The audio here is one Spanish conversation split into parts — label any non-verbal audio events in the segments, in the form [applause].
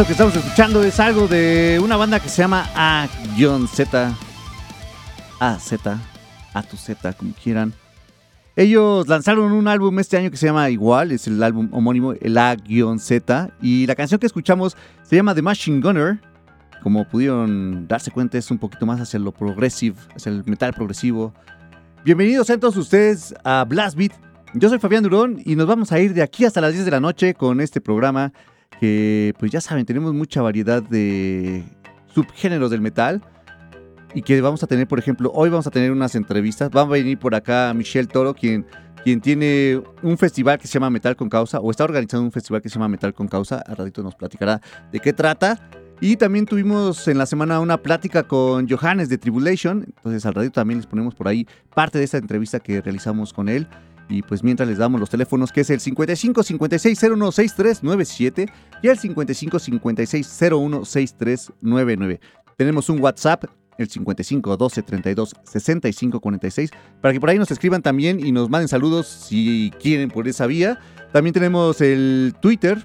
Eso que estamos escuchando es algo de una banda que se llama A-Z. A-Z. A tu Z, como quieran. Ellos lanzaron un álbum este año que se llama igual, es el álbum homónimo, el A-Z. Y la canción que escuchamos se llama The Machine Gunner. Como pudieron darse cuenta, es un poquito más hacia lo progressive, hacia el metal progresivo. Bienvenidos a todos ustedes a Blast Beat. Yo soy Fabián Durón y nos vamos a ir de aquí hasta las 10 de la noche con este programa que pues ya saben, tenemos mucha variedad de subgéneros del metal y que vamos a tener, por ejemplo, hoy vamos a tener unas entrevistas, va a venir por acá Michelle Toro, quien, quien tiene un festival que se llama Metal con Causa, o está organizando un festival que se llama Metal con Causa, al ratito nos platicará de qué trata. Y también tuvimos en la semana una plática con Johannes de Tribulation, entonces al ratito también les ponemos por ahí parte de esta entrevista que realizamos con él. Y pues mientras les damos los teléfonos, que es el 55 56 01 6397 y el 55 56 01 6399. Tenemos un WhatsApp, el 55 12 32 65 46, para que por ahí nos escriban también y nos manden saludos si quieren por esa vía. También tenemos el Twitter,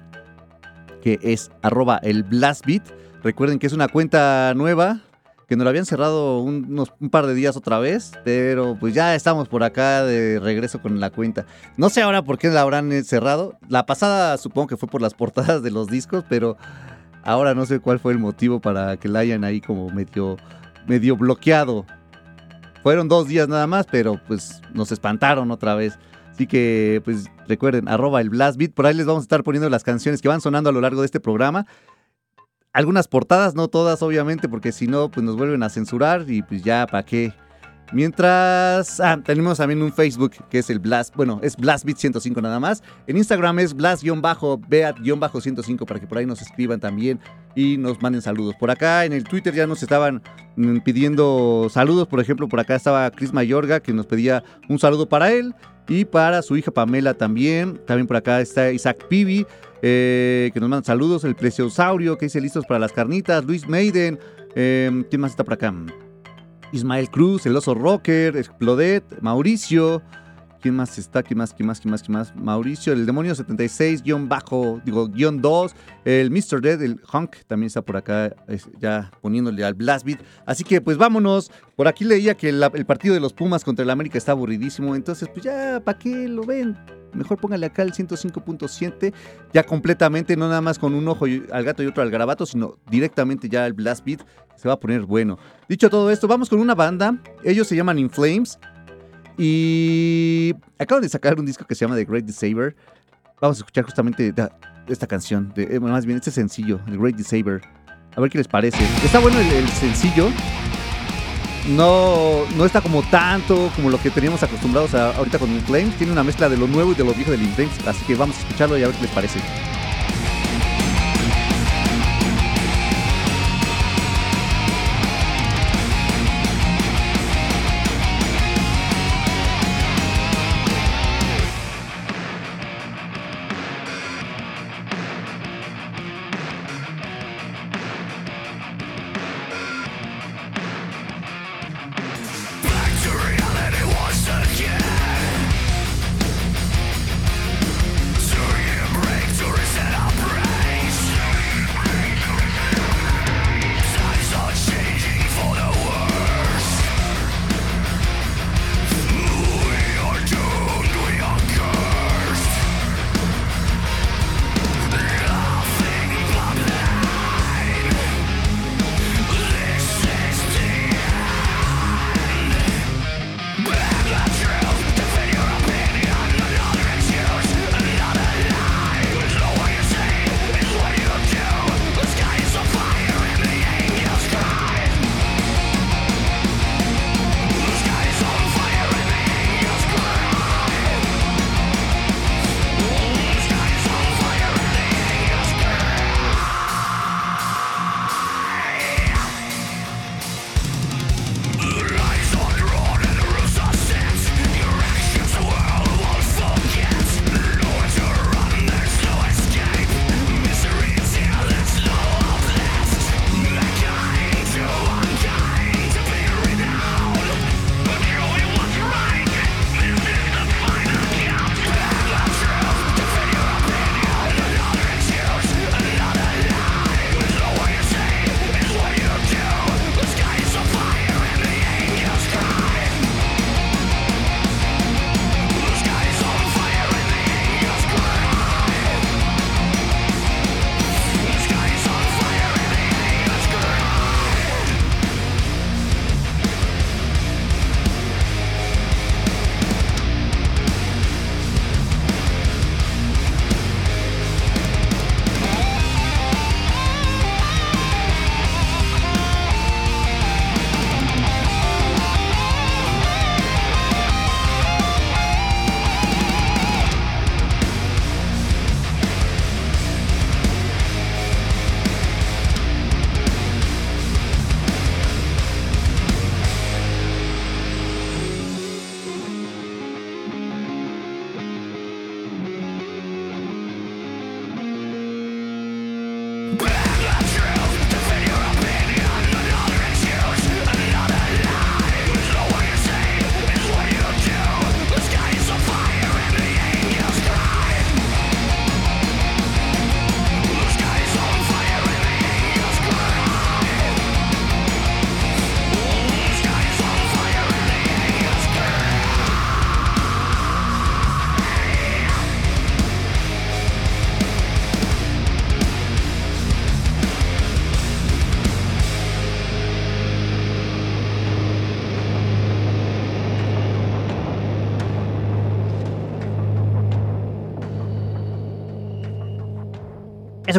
que es arroba el blastbeat. Recuerden que es una cuenta nueva, que nos la habían cerrado unos, un par de días otra vez, pero pues ya estamos por acá de regreso con la cuenta. No sé ahora por qué la habrán cerrado. La pasada supongo que fue por las [laughs] portadas de los discos, pero ahora no sé cuál fue el motivo para que la hayan ahí como medio, medio bloqueado. Fueron dos días nada más, pero pues nos espantaron otra vez. Así que, pues recuerden, arroba el Blast Beat. Por ahí les vamos a estar poniendo las canciones que van sonando a lo largo de este programa. Algunas portadas, no todas, obviamente, porque si no, pues nos vuelven a censurar y pues ya, ¿para qué? Mientras, ah, tenemos también un Facebook que es el Blast, bueno, es BlastBeat105 nada más. En Instagram es Blast-Beat-105 para que por ahí nos escriban también y nos manden saludos. Por acá en el Twitter ya nos estaban mm, pidiendo saludos, por ejemplo, por acá estaba Chris Mayorga que nos pedía un saludo para él y para su hija Pamela también. También por acá está Isaac Pibi, eh, que nos manda saludos. El Preciosaurio, que dice listos para las carnitas. Luis Maiden. Eh, ¿Quién más está por acá? Ismael Cruz, el oso rocker, Explodet, Mauricio. ¿Quién más está? ¿Quién más? ¿Quién más? ¿Quién más? ¿Quién más? Mauricio, el demonio 76, guion bajo, digo, guion 2. El Mr. Dead, el Hunk, también está por acá, ya poniéndole al Blast Beat. Así que, pues vámonos. Por aquí leía que el, partido de los Pumas contra el América está aburridísimo. Entonces, pues ya, ¿para qué lo ven? Mejor póngale acá el 105.7, ya completamente, no nada más con un ojo al gato y otro al garabato, sino directamente ya el Blast Beat. Se va a poner bueno. Dicho todo esto, vamos con una banda. Ellos se llaman In Flames. Y acaban de sacar un disco que se llama The Great Disaber. Vamos a escuchar justamente esta canción, de, eh, más bien este sencillo, The Great Disaber. A ver qué les parece. Está bueno el, sencillo. No, no está como tanto como lo que teníamos acostumbrados ahorita con Flames. Tiene una mezcla de lo nuevo y de lo viejo del Flames. Así que vamos a escucharlo y a ver qué les parece.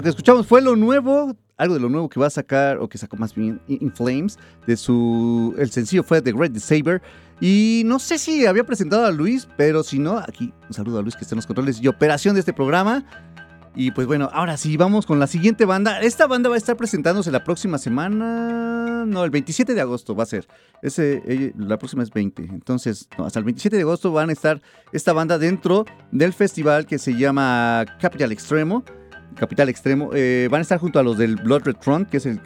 Escuchamos fue lo nuevo, algo de lo nuevo que va a sacar, o que sacó más bien In Flames, de su. El sencillo fue The Great Saber. Y no sé si había presentado a Luis, pero si no, aquí un saludo a Luis que está en los controles y operación de este programa. Y pues bueno, ahora sí, vamos con la siguiente banda. Esta banda va a estar presentándose la próxima semana. No, el 27 de agosto va a ser. Ese, la próxima es 20. Entonces, hasta el 27 de agosto van a estar esta banda dentro del festival que se llama Capital Extremo. Capital Extremo. Eh, van a estar junto a los del Blood Red Front, que es el,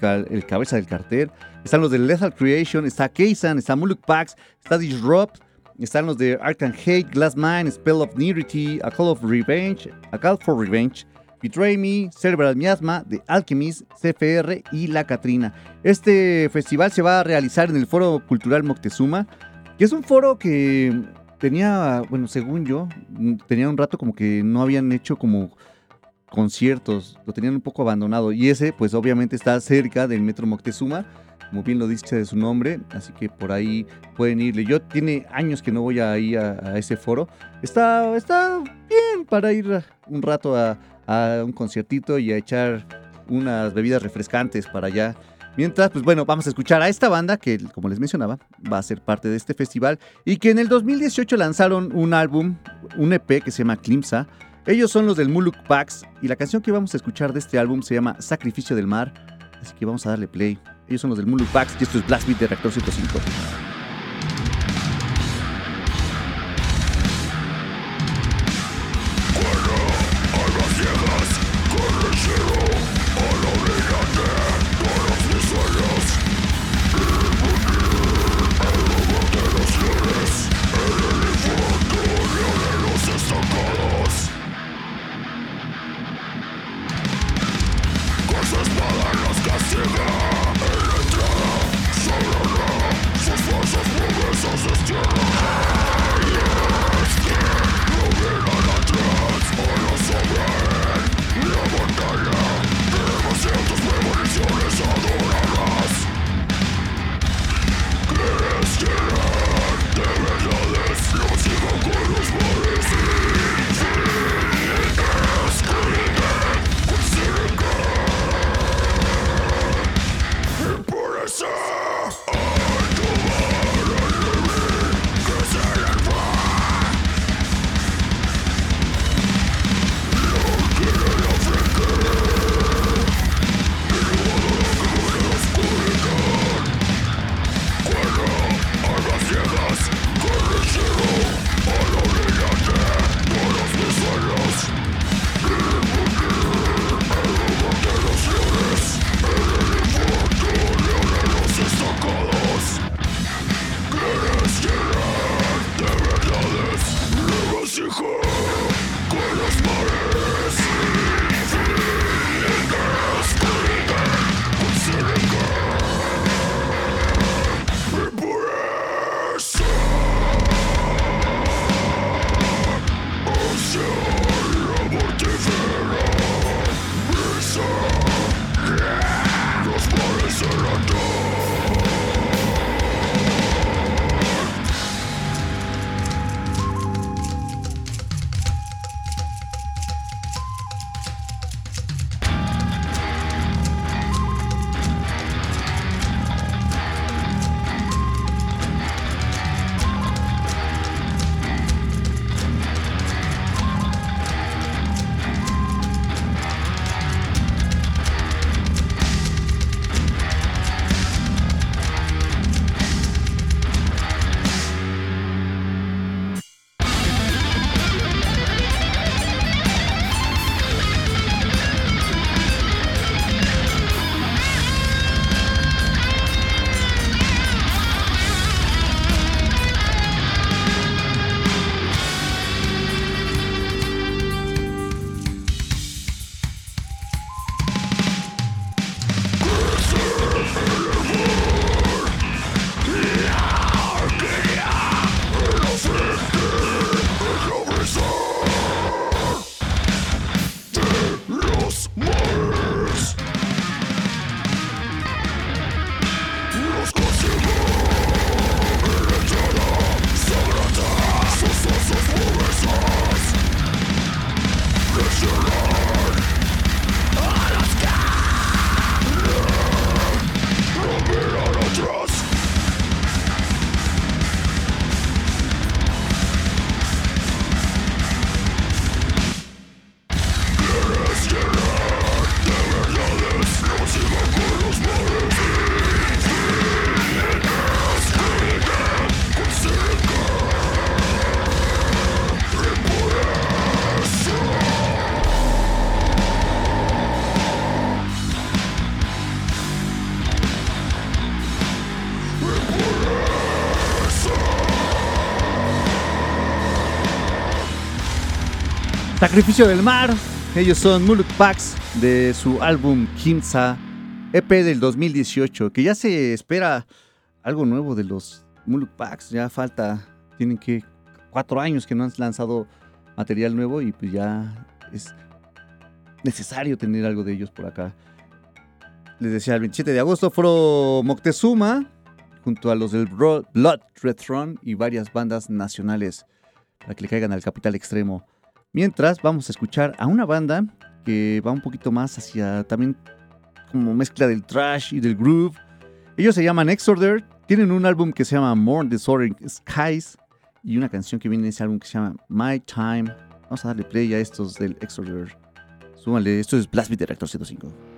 cabeza del cartel. Están los de Lethal Creation, está Keisan, está Muluk Pax, está Disrupt. Están los de Arkham Hate, Glass Mine, Spell of Nirity, A Call of Revenge, A Call for Revenge, Betray Me, Cerebral Miasma, The Alchemist, CFR y La Catrina. Este festival se va a realizar en el Foro Cultural Moctezuma, que es un foro que tenía, bueno, según yo, tenía un rato como que no habían hecho como conciertos, lo tenían un poco abandonado. Y ese, pues obviamente está cerca del Metro Moctezuma, como bien lo dice de su nombre, así que por ahí pueden irle. Yo tiene años que no voy a ir a, ese foro. Está, está bien para ir un rato a, a un conciertito y a echar unas bebidas refrescantes para allá. Mientras, pues bueno, vamos a escuchar a esta banda que, como les mencionaba, va a ser parte de este festival y que en el 2018 lanzaron un álbum, un EP que se llama Klimsa. Ellos son los del Muluk Pax y la canción que vamos a escuchar de este álbum se llama Sacrificio del Mar. Así que vamos a darle play. Ellos son los del Muluk Pax y esto es Blast Beat de Reactor 105. Sacrificio del Mar. Ellos son Muluk Pax de su álbum Kimsa, EP del 2018, que ya se espera algo nuevo de los Muluk Pax. Ya falta, tienen que cuatro años que no han lanzado material nuevo y pues ya es necesario tener algo de ellos por acá. Les decía, el 27 de agosto fueron Moctezuma junto a los del Blood Red Throne y varias bandas nacionales para que le caigan al capital extremo. Mientras vamos a escuchar a una banda que va un poquito más hacia también como mezcla del trash y del groove. Ellos se llaman Exorder, tienen un álbum que se llama More Disordered Skies y una canción que viene en ese álbum que se llama My Time. Vamos a darle play a estos del Exorder. Súmale, esto es Blast Beat Director 105.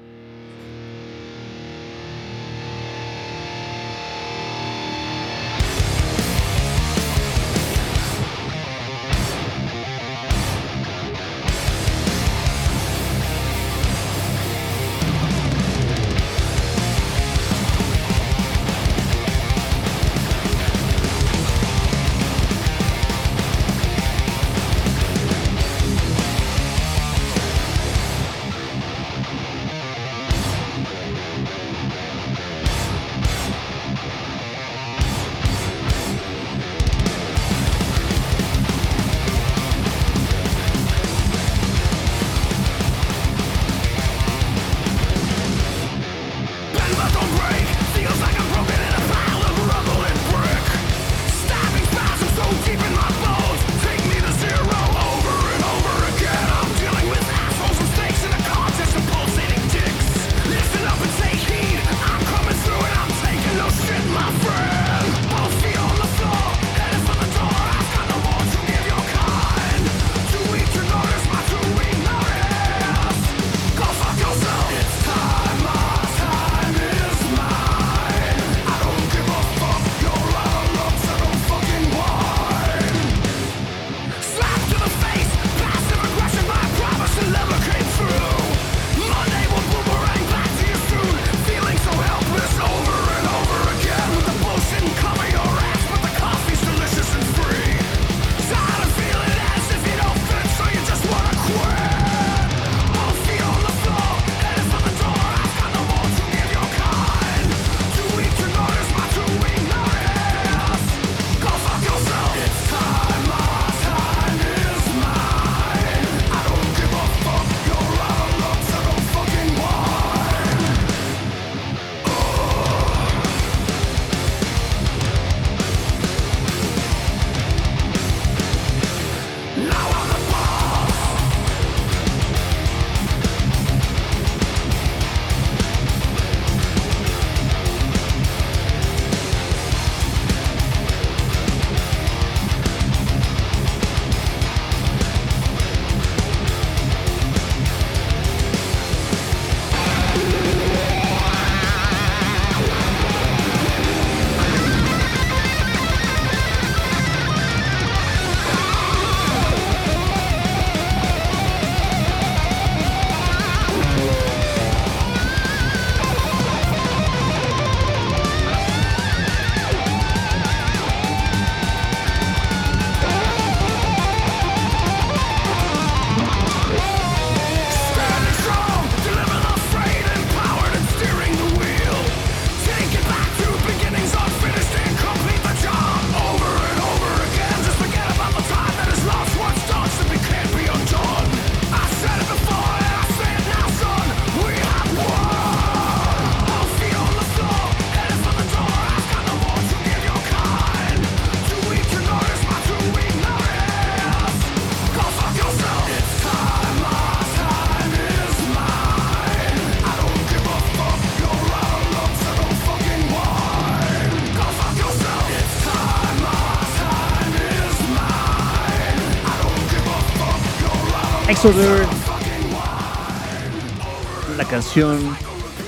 La canción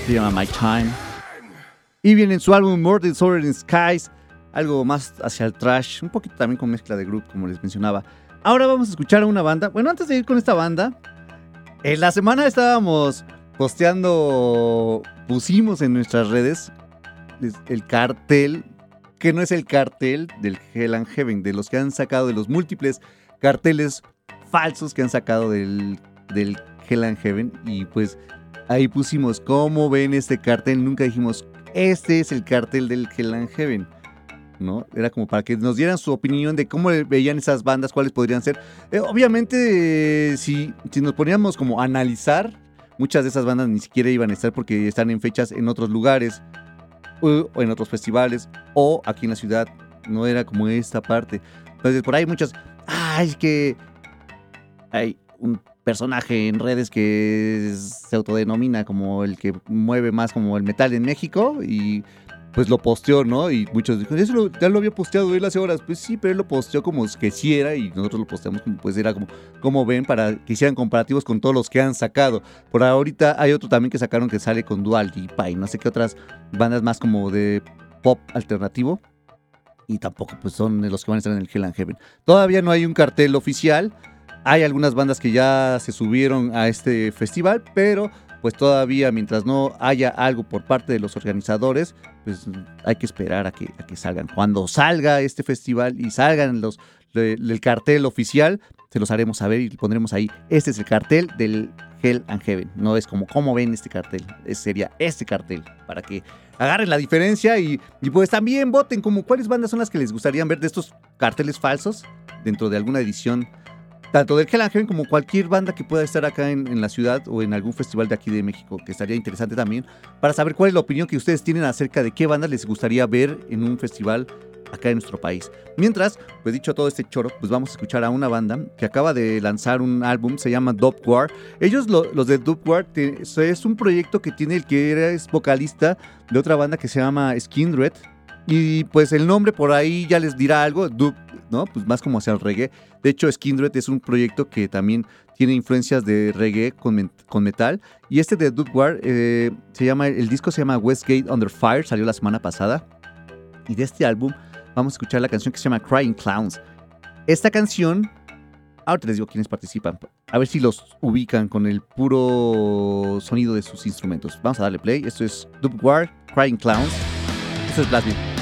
se llama My Time. Y viene en su álbum More Disorder in Skies, algo más hacia el trash, un poquito también con mezcla de group, como les mencionaba. Ahora vamos a escuchar a una banda. Bueno, antes de ir con esta banda, en la semana estábamos posteando, pusimos en nuestras redes el cartel, que no es el cartel del Hell and Heaven, de los que han sacado de los múltiples carteles falsos que han sacado del, del Hell and Heaven. Y pues ahí pusimos cómo ven este cartel. Nunca dijimos, este es el cartel del Hell and Heaven. ¿no? Era como para que nos dieran su opinión de cómo veían esas bandas, cuáles podrían ser. Eh, obviamente, si, si nos poníamos como a analizar, muchas de esas bandas ni siquiera iban a estar porque están en fechas en otros lugares o en otros festivales o aquí en la ciudad. No era como esta parte. Entonces, por ahí muchas. ¡Ay, es que hay un personaje en redes que se autodenomina como el que mueve más como el metal en México y pues lo posteó, ¿no? Y muchos dijeron, eso ya lo había posteado él hace horas. Pues sí, pero él lo posteó como que sí era y nosotros lo posteamos como pues era como, como ven, para que hicieran comparativos con todos los que han sacado. Por ahorita hay otro también que sacaron que sale con Dual Lipa y no sé qué otras bandas más como de pop alternativo. Y tampoco pues son los que van a estar en el Hell and Heaven. Todavía no hay un cartel oficial. Hay algunas bandas que ya se subieron a este festival, pero pues todavía mientras no haya algo por parte de los organizadores, pues hay que esperar a que, salgan. Cuando salga este festival y salgan los el cartel oficial, se los haremos saber y pondremos ahí. Este es el cartel del Hell and Heaven. No es como cómo ven este cartel. sería este cartel para que agarren la diferencia y, y, pues también voten como cuáles bandas son las que les gustaría ver de estos carteles falsos dentro de alguna edición tanto del Hell como cualquier banda que pueda estar acá en, la ciudad o en algún festival de aquí de México, que estaría interesante también, para saber cuál es la opinión que ustedes tienen acerca de qué bandas les gustaría ver en un festival acá en nuestro país. Mientras, pues dicho todo este choro, pues vamos a escuchar a una banda que acaba de lanzar un álbum, se llama Dope War. Ellos, los de Dope War, es un proyecto que tiene el que era, es vocalista de otra banda que se llama Skindred. Y pues el nombre por ahí ya les dirá algo, Dope, ¿no? Pues más como hacia el reggae. De hecho, Skindred es un proyecto que también tiene influencias de reggae con, metal. Y este de Duke War eh, se llama, el disco se llama Westgate Under Fire, salió la semana pasada. Y de este álbum vamos a escuchar la canción que se llama Crying Clowns. Esta canción, ahora les digo quiénes participan, a ver si los ubican con el puro sonido de sus instrumentos. Vamos a darle play. Esto es Duke War, Crying Clowns. Esto es Blast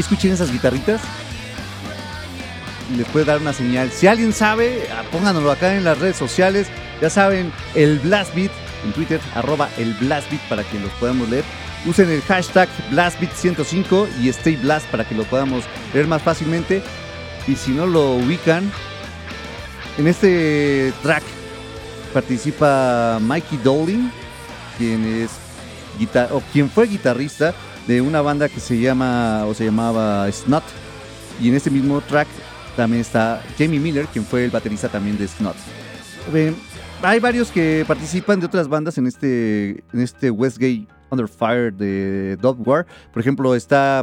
escuchen esas guitarritas. les puede dar una señal. Si alguien sabe, ah, pónganoslo acá en las redes sociales. Ya saben, el Blast Beat en Twitter, arroba el Blast Beat para que los podamos leer. Usen el hashtag BlastBeat105 y Stay Blast para que lo podamos leer más fácilmente. Y si no lo ubican, en este track participa Mikey Doling, quien es o quien fue guitarrista de una banda que se llama o se llamaba Snot. Y en este mismo track también está Jamie Miller, quien fue el baterista también de Snot. hay varios que participan de otras bandas en este, en este Westgate Under Fire de Dog War. Por ejemplo, está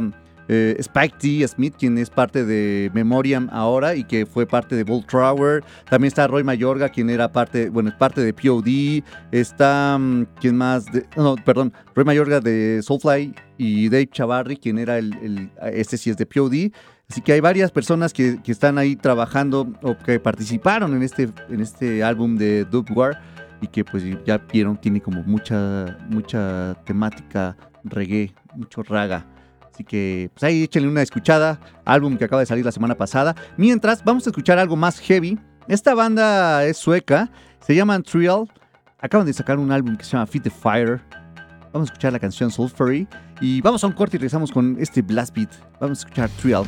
eh, Spike T. Smith, quien es parte de Memoriam ahora y que fue parte de Bolt Trower. También está Roy Mayorga, quien era parte, bueno, es parte de POD. Está, mm, ¿quién más? no, perdón, Roy Mayorga de Soulfly y Dave Chavarri, quien era el, este sí es de POD. Así que hay varias personas que, están ahí trabajando o que participaron en este, en este álbum de Dub War y que pues ya vieron, tiene como mucha, mucha temática reggae, mucho raga. Así que pues ahí échenle una escuchada, álbum que acaba de salir la semana pasada. Mientras, vamos a escuchar algo más heavy. Esta banda es sueca, se llaman Trial. Acaban de sacar un álbum que se llama Feed the Fire. Vamos a escuchar la canción Sulfury. Y vamos a un corte y regresamos con este blast beat. Vamos a escuchar Trial.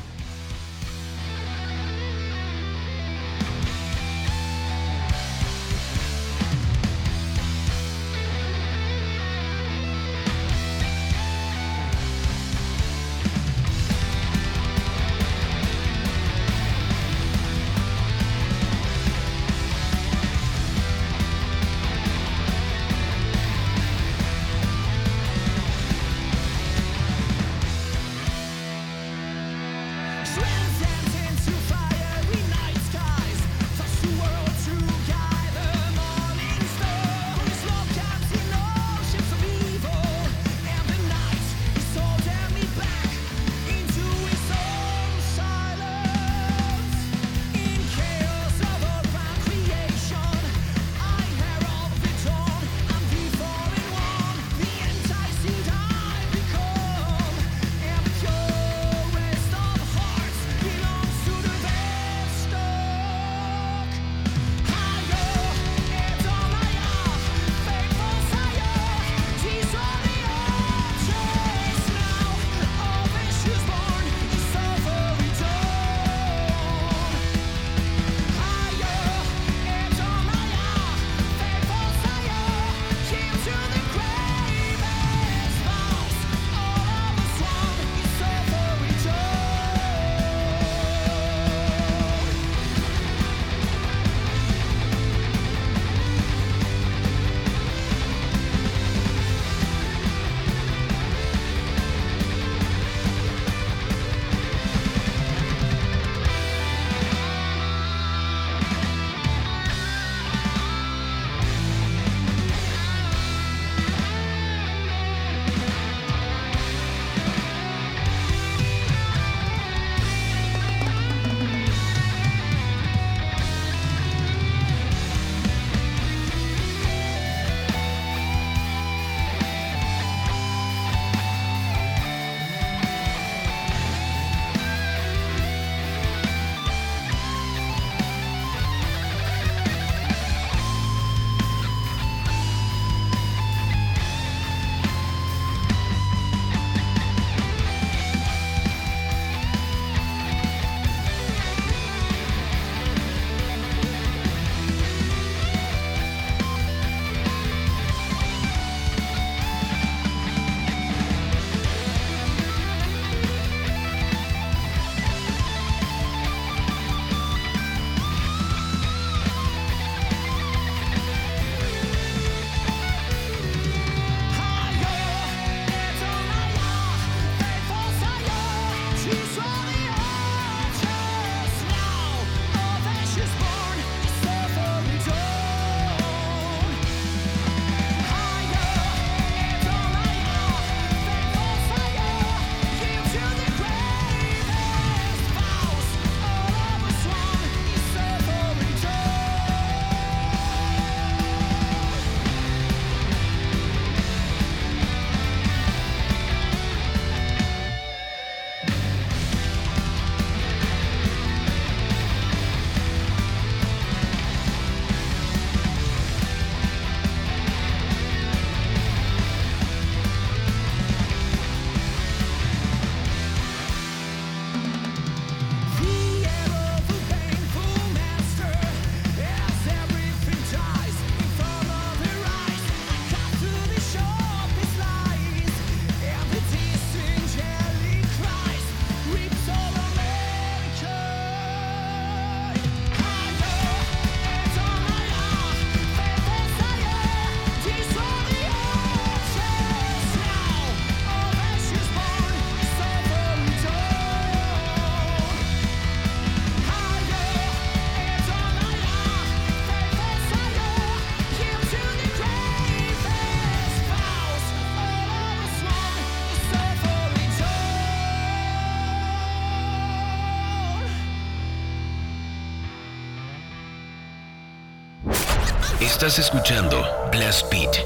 Estás escuchando Blast Beat.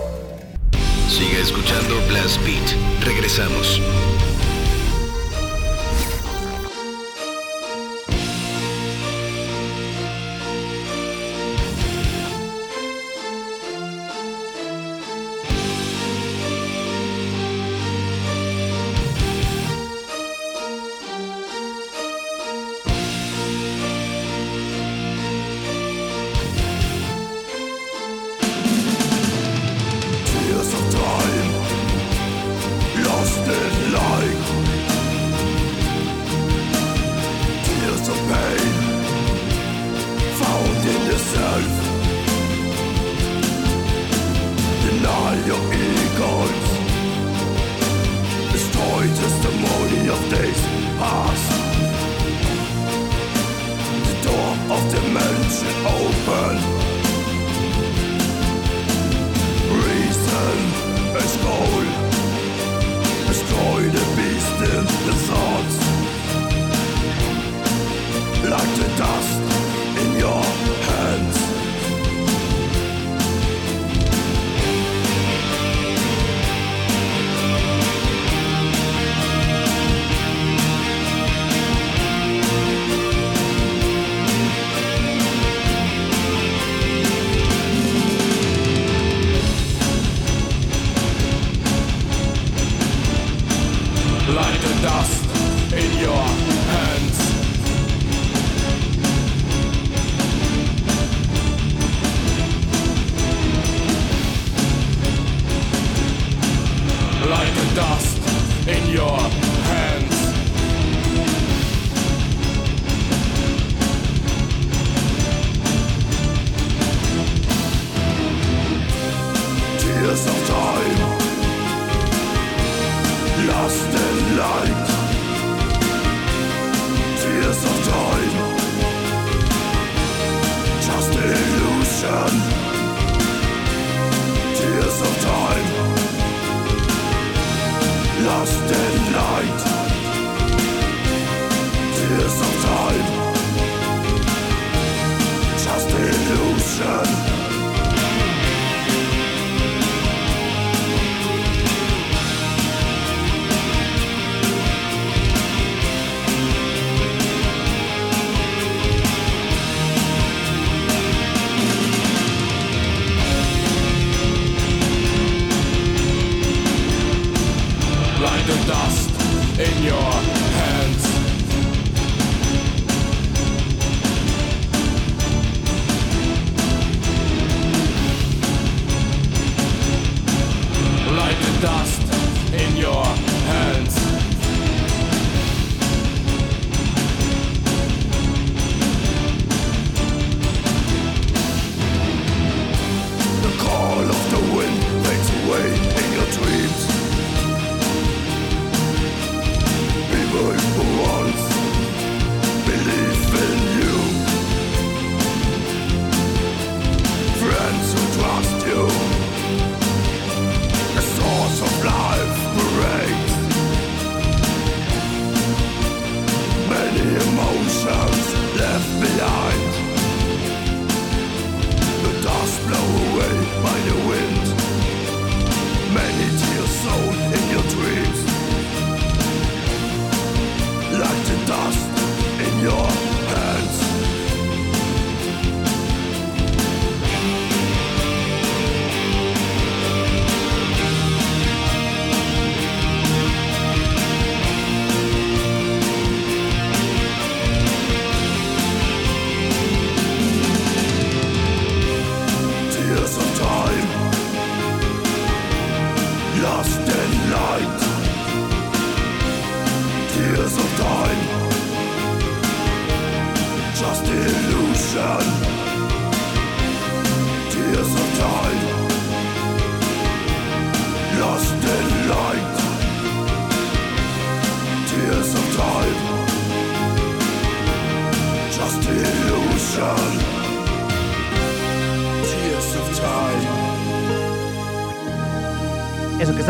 Sigue escuchando Blast Beat. Regresamos.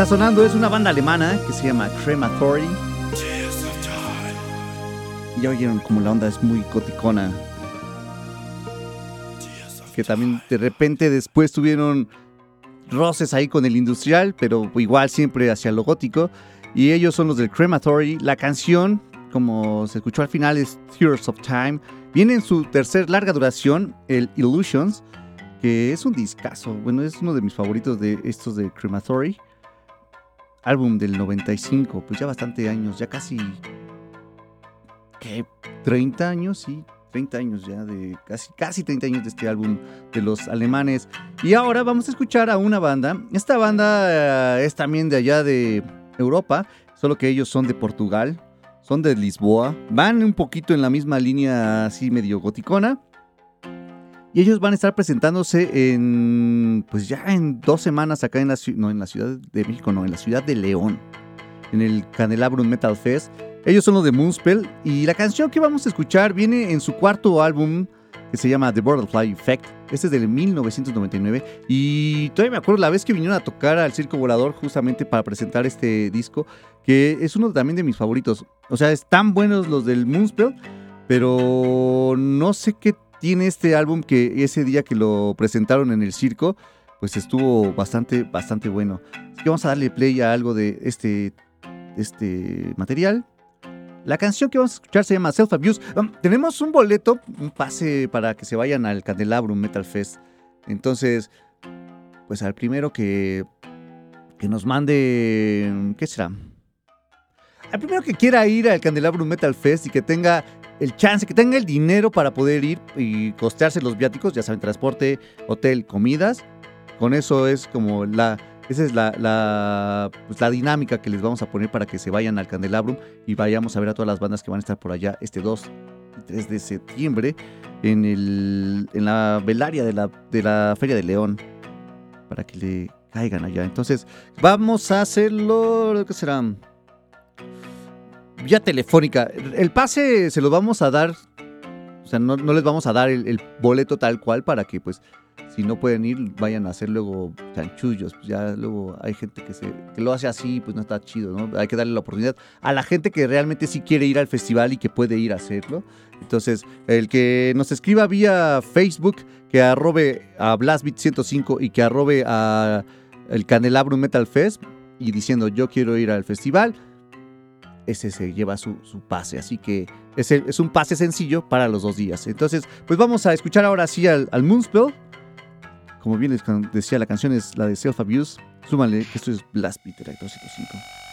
Sonando es una banda alemana que se llama Crematory. Ya oyeron como la onda es muy goticona. Que también de repente después tuvieron roces ahí con el industrial, pero igual siempre hacia lo gótico. Y ellos son los del Crematory. La canción, como se escuchó al final, es Tears of Time. Viene en su tercer larga duración, el Illusions, que es un discazo. Bueno, es uno de mis favoritos de estos de Crematory. Álbum del 95, pues ya bastante años, ya casi. ¿Qué? ¿30 años? Sí, 30 años ya, de casi, casi 30 años de este álbum de los alemanes. Y ahora vamos a escuchar a una banda. Esta banda eh, es también de allá de Europa, solo que ellos son de Portugal, son de Lisboa. Van un poquito en la misma línea así medio goticona. Y ellos van a estar presentándose en, pues ya en dos semanas acá en la, no, en la Ciudad de México, no, en la Ciudad de León, en el Candelabrum Metal Fest. Ellos son los de Moonspell y la canción que vamos a escuchar viene en su cuarto álbum que se llama The Butterfly Effect. Este es del 1999 y todavía me acuerdo la vez que vinieron a tocar al Circo Volador justamente para presentar este disco, que es uno también de mis favoritos. O sea, están buenos los del Moonspell, pero no sé qué tiene este álbum que ese día que lo presentaron en el circo, pues estuvo bastante, bastante bueno. Así que vamos a darle play a algo de este, este material. La canción que vamos a escuchar se llama Self Abuse. Um, tenemos un boleto, un pase para que se vayan al Candelabrum Metal Fest. Entonces, pues al primero que, que nos mande, ¿qué será? Al primero que quiera ir al Candelabrum Metal Fest y que tenga el chance, que tenga el dinero para poder ir y costearse los viáticos, ya saben, transporte, hotel, comidas. Con eso es como la, esa es la, la, pues, la, dinámica que les vamos a poner para que se vayan al Candelabrum y vayamos a ver a todas las bandas que van a estar por allá este 2 y 3 de septiembre en, el, en la velaria de la, de la Feria de León para que le caigan allá. Entonces, vamos a hacerlo, ¿qué será? Vía telefónica. El pase se lo vamos a dar, o sea, no, no les vamos a dar el, boleto tal cual para que pues si no pueden ir, vayan a hacer luego chanchullos. Pues ya luego hay gente que, se, que lo hace así, pues no está chido, ¿no? Hay que darle la oportunidad a la gente que realmente sí quiere ir al festival y que puede ir a hacerlo. Entonces, el que nos escriba vía Facebook, que arrobe a Blastbeat105 y que arrobe a el Candelabrum Metal Fest y diciendo yo quiero ir al festival, ese se lleva su, su pase. Así que es, el, es, un pase sencillo para los dos días. Entonces, pues vamos a escuchar ahora sí al, al Moonspell. Como bien les decía, la canción es la de Self Abuse. Súmale que esto es Blast de 205.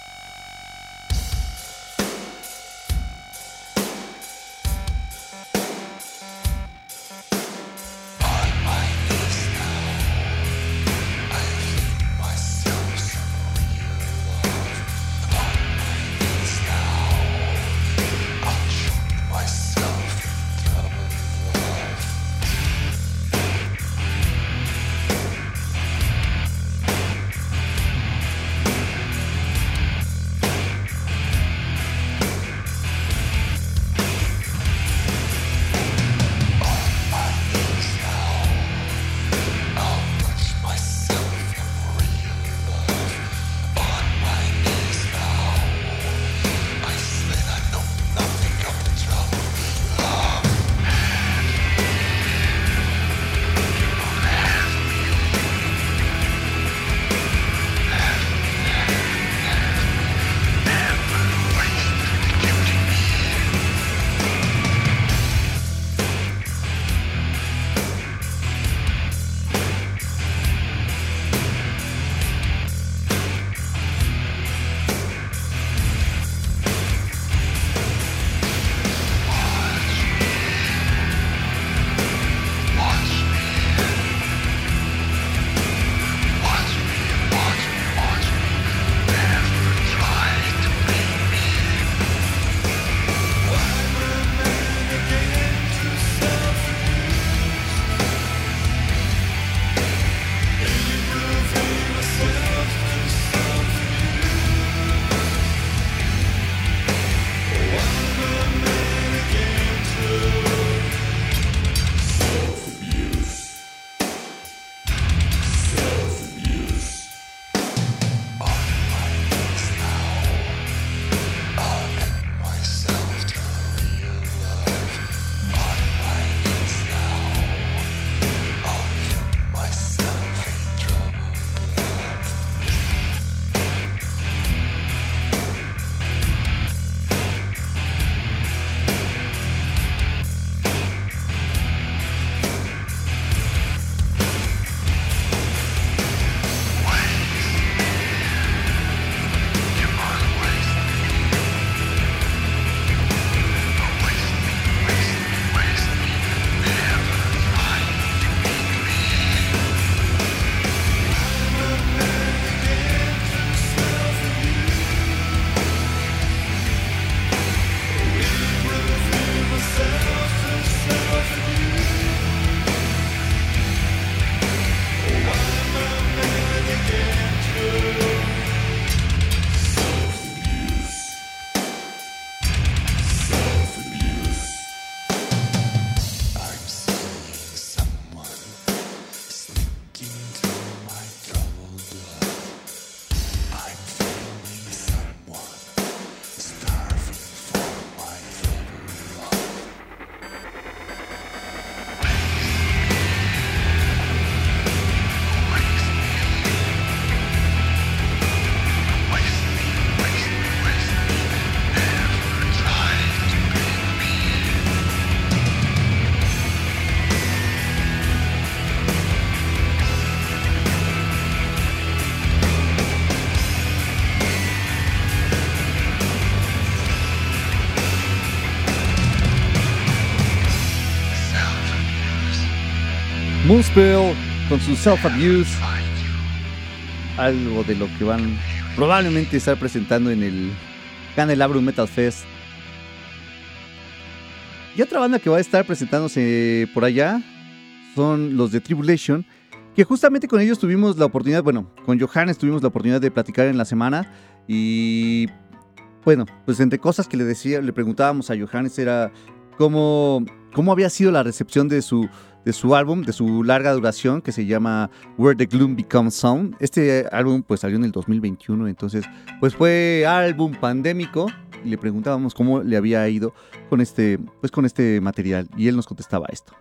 Moonspell con su self-abuse. Algo de lo que van probablemente estar presentando en el Candelabrum Metal Fest. Y otra banda que va a estar presentándose por allá son los de Tribulation, que justamente con ellos tuvimos la oportunidad, bueno, con Johannes tuvimos la oportunidad de platicar en la semana y bueno, pues entre cosas que le decía, le preguntábamos a Johannes era cómo, cómo había sido la recepción de su, de su álbum, de su larga duración, que se llama Where the Gloom Becomes Sound. Este álbum pues salió en el 2021, entonces pues fue álbum pandémico y le preguntábamos cómo le había ido con este, pues con este material y él nos contestaba esto.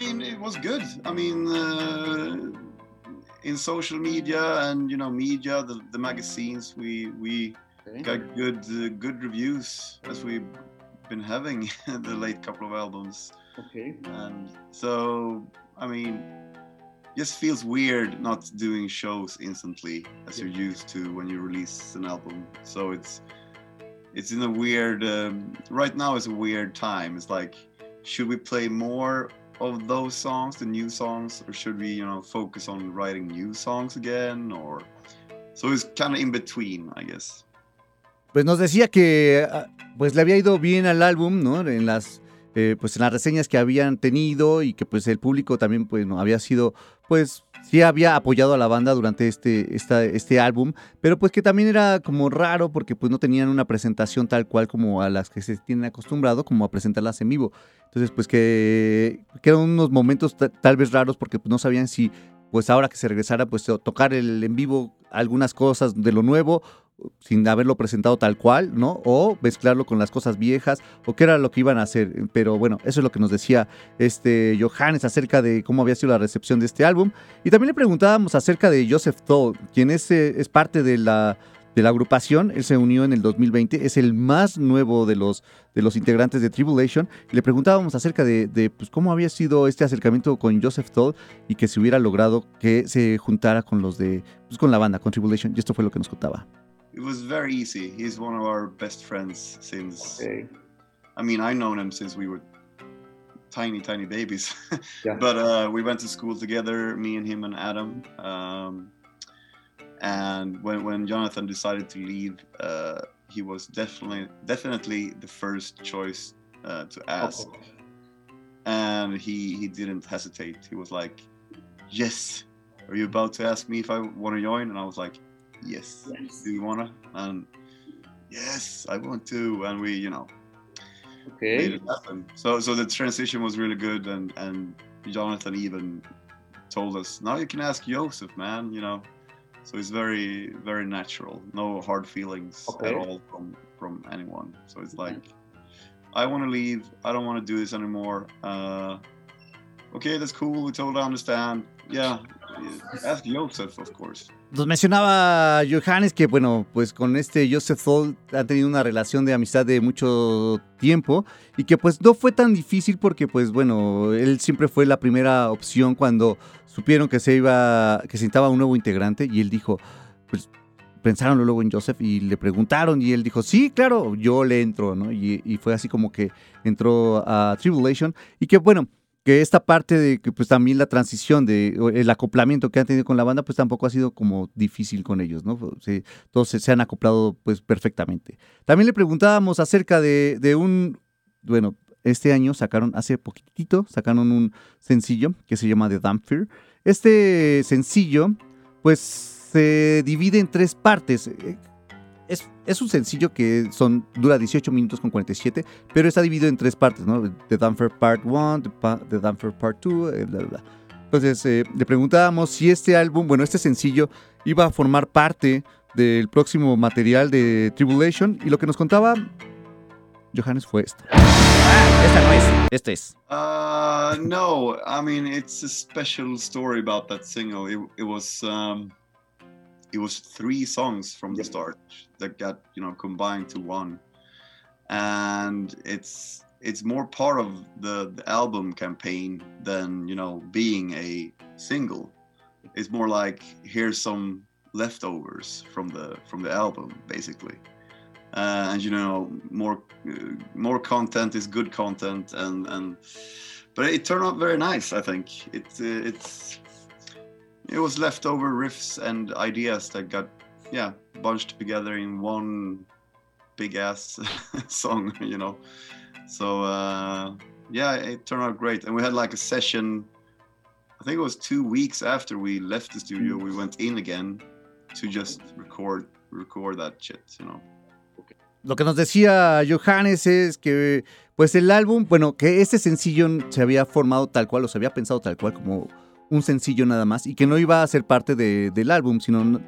It was good. I mean, uh, in social media and you know media, the, the magazines, we we got good uh, good reviews as we've been having [laughs] the late couple of albums. Okay. And so, I mean, just feels weird not doing shows instantly as you're used to when you release an album. So it's it's in a weird. Um, right now, it's a weird time. It's like, should we play more of those songs, the new songs, or should we, you know, focus on writing new songs again? Or so it's kind of in between, I guess. Pues nos decía que ah, pues le había ido bien al álbum, ¿no? En las eh, pues en las reseñas que habían tenido y que pues el público también pues no había sido pues sí había apoyado a la banda durante este, esta, este álbum, pero pues que también era como raro porque pues no tenían una presentación tal cual como a las que se tienen acostumbrado, como a presentarlas en vivo. Entonces pues que, que eran unos momentos tal vez raros porque pues, no sabían si pues ahora que se regresara pues tocar el en vivo algunas cosas de lo nuevo sin haberlo presentado tal cual, ¿no? O mezclarlo con las cosas viejas, o qué era lo que iban a hacer. Pero bueno, eso es lo que nos decía este Johannes acerca de cómo había sido la recepción de este álbum. Y también le preguntábamos acerca de Joseph Toll, quien es, eh, es parte de la, de la agrupación. Él se unió en el 2020, es el más nuevo de los, de los integrantes de Tribulation. Le preguntábamos acerca de, pues, cómo había sido este acercamiento con Joseph Toll y que se hubiera logrado que se juntara con los de, pues, con la banda, con Tribulation. Y esto fue lo que nos contaba. It was very easy. He's one of our best friends since. Okay. I mean, I've known him since we were tiny, tiny babies. [laughs] Yeah. but uh, we went to school together, me and him and Adam. Um, and when when Jonathan decided to leave, uh, he was definitely definitely the first choice uh, to ask. Okay. And he he didn't hesitate. He was like, "Yes, are you about to ask me if I want to join?" And I was like, yes. Yes. Do you wanna? And yes, I want to. And we, you know, made Okay. it happen. So so the transition was really good, and and Jonathan even told us now you can ask Joseph, man. You know, so it's very very natural. No hard feelings Okay. at all from from anyone. So it's like. I want to leave. I don't want to do this anymore. Uh, okay, that's cool. We totally understand. Yeah, ask Joseph, of course. Nos mencionaba Johannes que, bueno, pues con este Joseph Zoll han tenido una relación de amistad de mucho tiempo y que pues no fue tan difícil porque, pues bueno, él siempre fue la primera opción cuando supieron que se iba, que se necesitaba un nuevo integrante y él dijo, pues pensaron luego en Joseph y le preguntaron y él dijo, sí, claro, yo le entro, ¿no? Y, y fue así como que entró a Tribulation y que, bueno, que esta parte de que pues también la transición de el acoplamiento que han tenido con la banda pues tampoco ha sido como difícil con ellos, ¿no? Se- todos se, han acoplado pues perfectamente. También le preguntábamos acerca de, de un, bueno, este año sacaron, hace poquitito, sacaron un sencillo que se llama The Damn. Este sencillo pues se divide en tres partes. Es, es un sencillo que son, dura 18 minutos con 47, pero está dividido en tres partes, ¿no? The Danfer Part 1, The, Pa- The Danfer Part 2, eh, bla, bla, bla. Entonces, eh, le preguntábamos si este álbum, bueno, este sencillo iba a formar parte del próximo material de Tribulation, y lo que nos contaba Johannes fue esto. Ah, esta no es, este es. Uh, no, I mean it's a special story about that single. It, it was um, it was three songs from the start that got you know combined to one, and it's it's more part of the, the album campaign than you know being a single. It's more like here's some leftovers from the from the album basically uh, and you know more uh, more content is good content and and but it turned out very nice. I think it uh, it's it was leftover riffs and ideas that got yeah bunched together in one big ass [laughs] song, you know. So uh, yeah, it turned out great, and we had like a session. I think it was two weeks after we left the studio. We went in again to just record record that shit, you know. Lo que nos decía Johannes es que, pues el álbum, bueno, que este sencillo se había formado tal cual, o se había pensado tal cual como un sencillo nada más, y que no iba a ser parte de- del álbum, sino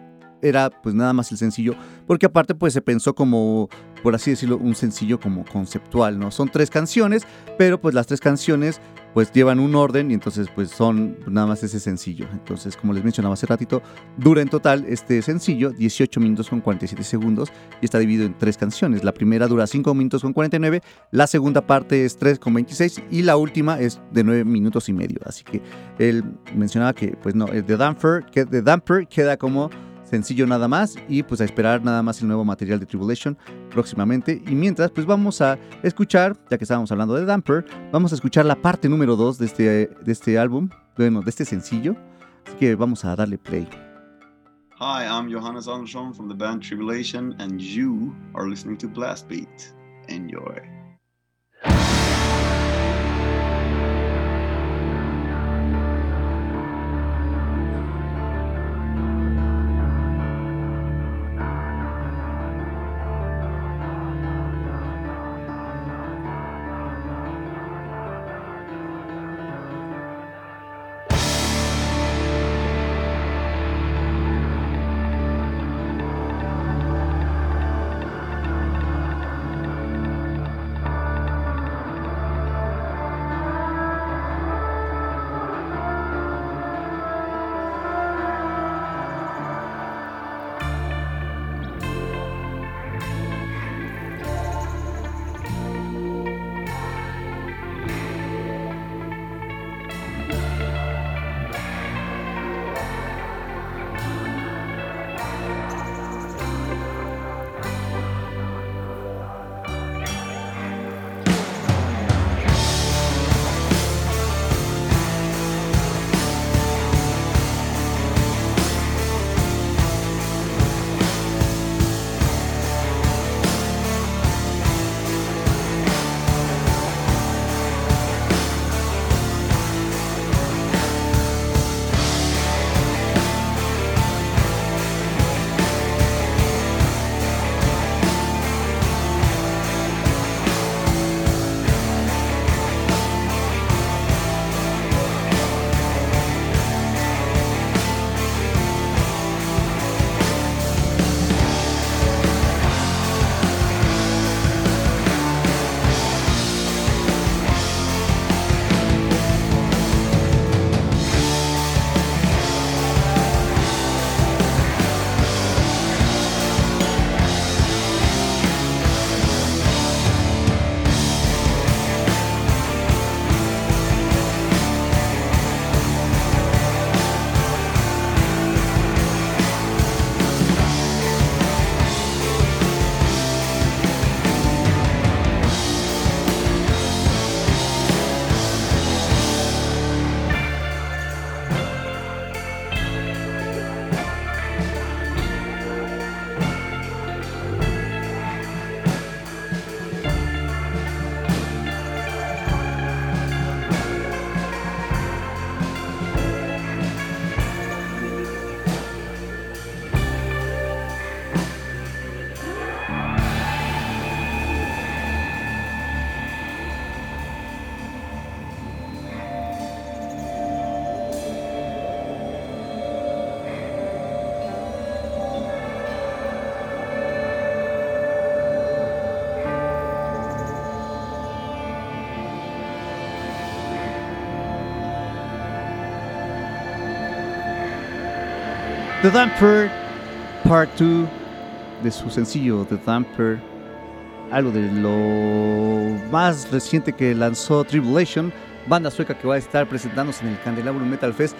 era pues nada más el sencillo, porque aparte pues se pensó como, por así decirlo, un sencillo como conceptual, ¿no? Son tres canciones, pero pues las tres canciones pues llevan un orden y entonces pues son nada más ese sencillo. Entonces, como les mencionaba hace ratito, dura en total este sencillo 18 minutos con 47 segundos y está dividido en tres canciones. La primera dura 5 minutos con 49, la segunda parte es 3 con 26 y la última es de 9 minutos y medio. Así que él mencionaba que pues no, el de Damper, que de Damper queda como sencillo nada más y pues a esperar nada más el nuevo material de Tribulation próximamente. Y mientras pues vamos a escuchar, ya que estábamos hablando de Damper, vamos a escuchar la parte número 2 de este, de este álbum, bueno, de este sencillo. Así que vamos a darle play. Hi, I'm Johannes Andersson from the band Tribulation, and you are listening to Blast Beat. Enjoy. The Damper Part 2 de su sencillo The Damper, algo de lo más reciente que lanzó Tribulation, banda sueca que va a estar presentándose en el Candelabrum Metal Fest.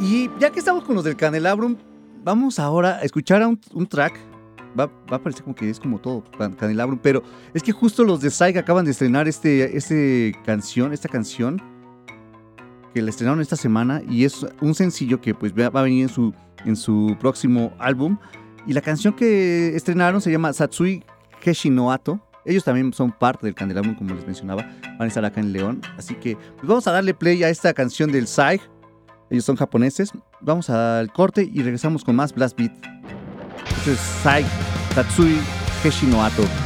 Y ya que estamos con los del Candelabrum, vamos ahora a escuchar un, track. Va, a parecer como que es como todo Can- Candelabrum, pero es que justo los de Psych acaban de estrenar este, este canción, esta canción que la estrenaron esta semana y es un sencillo que pues va a venir en su, en su próximo álbum. Y la canción que estrenaron se llama Satsui Keshinoato. Ellos también son parte del Candelabrum, como les mencionaba. Van a estar acá en León. Así que pues vamos a darle play a esta canción del Sai. Ellos son japoneses. Vamos al corte y regresamos con más Blast Beat. Esto es Sai Satsui Keshinoato.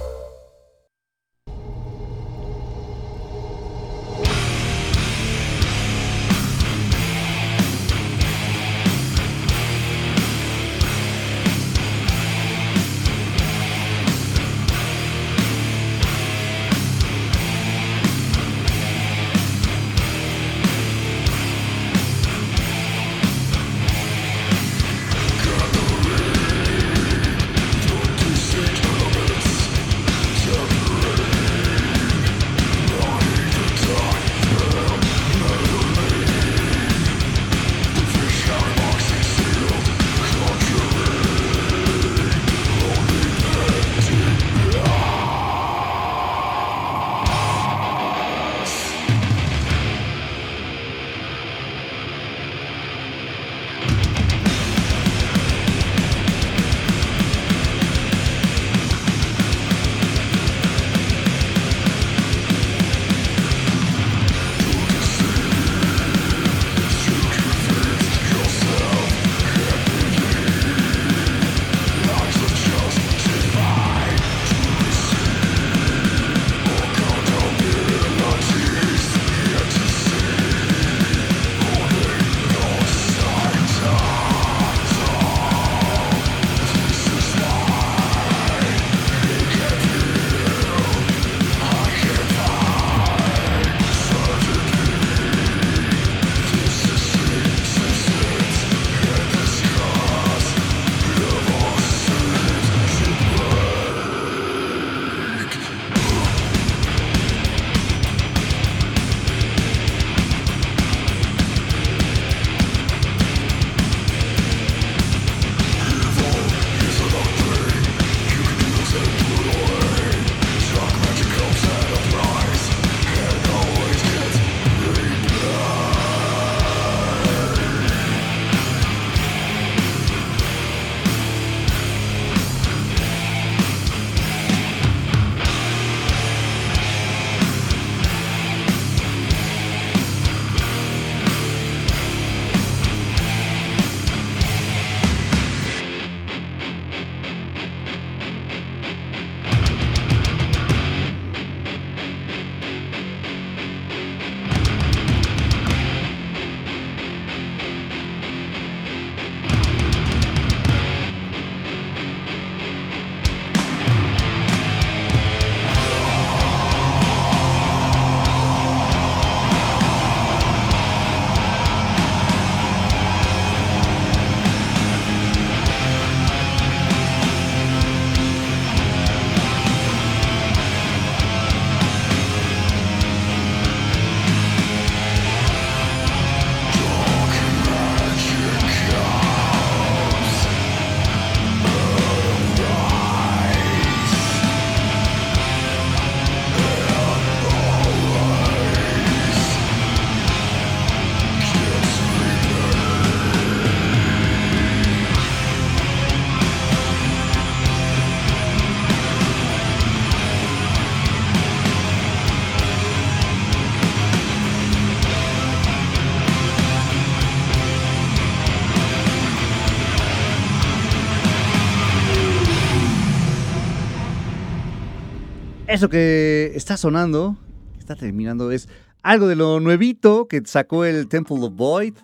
Eso que está sonando, está terminando, es algo de lo nuevito que sacó el Temple of Void.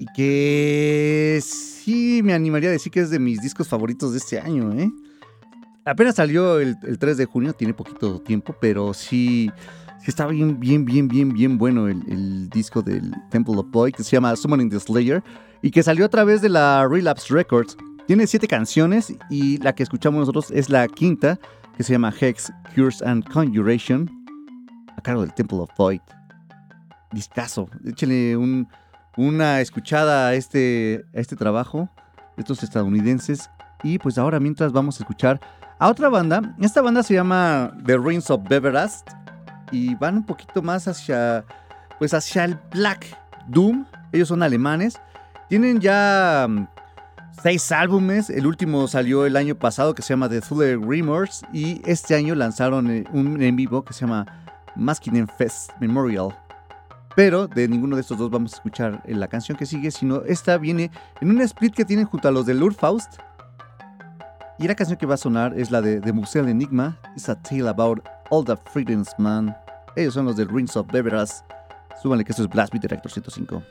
Y que sí me animaría a decir que es de mis discos favoritos de este año, ¿eh? Apenas salió el, el 3 de junio, tiene poquito tiempo, pero sí, sí está bien, bien, bien, bien, bien bueno el, el disco del Temple of Void, que se llama Summoning the Slayer, y que salió a través de la Relapse Records. Tiene siete canciones y la que escuchamos nosotros es la quinta, que se llama Hex, Cures and Conjuration, a cargo del Temple of Void. Discaso, échale un, una escuchada a este, a este trabajo de estos estadounidenses. Y pues ahora mientras vamos a escuchar a otra banda. Esta banda se llama The Rings of Beverast y van un poquito más hacia pues hacia el Black Doom. Ellos son alemanes. Tienen ya seis álbumes. El último salió el año pasado que se llama The Thunder Remorse y este año lanzaron eh, un en vivo que se llama Maskinen Fest Memorial. Pero de ninguno de estos dos vamos a escuchar en la canción que sigue, sino esta viene en un split que tienen junto a los de Lurfaust. Y la canción que va a sonar es la de, de Museo Enigma. It's a tale about all the freedoms, man. Ellos son los de Rings of Beveras. Súbanle que esto es Blast Beat Director 105.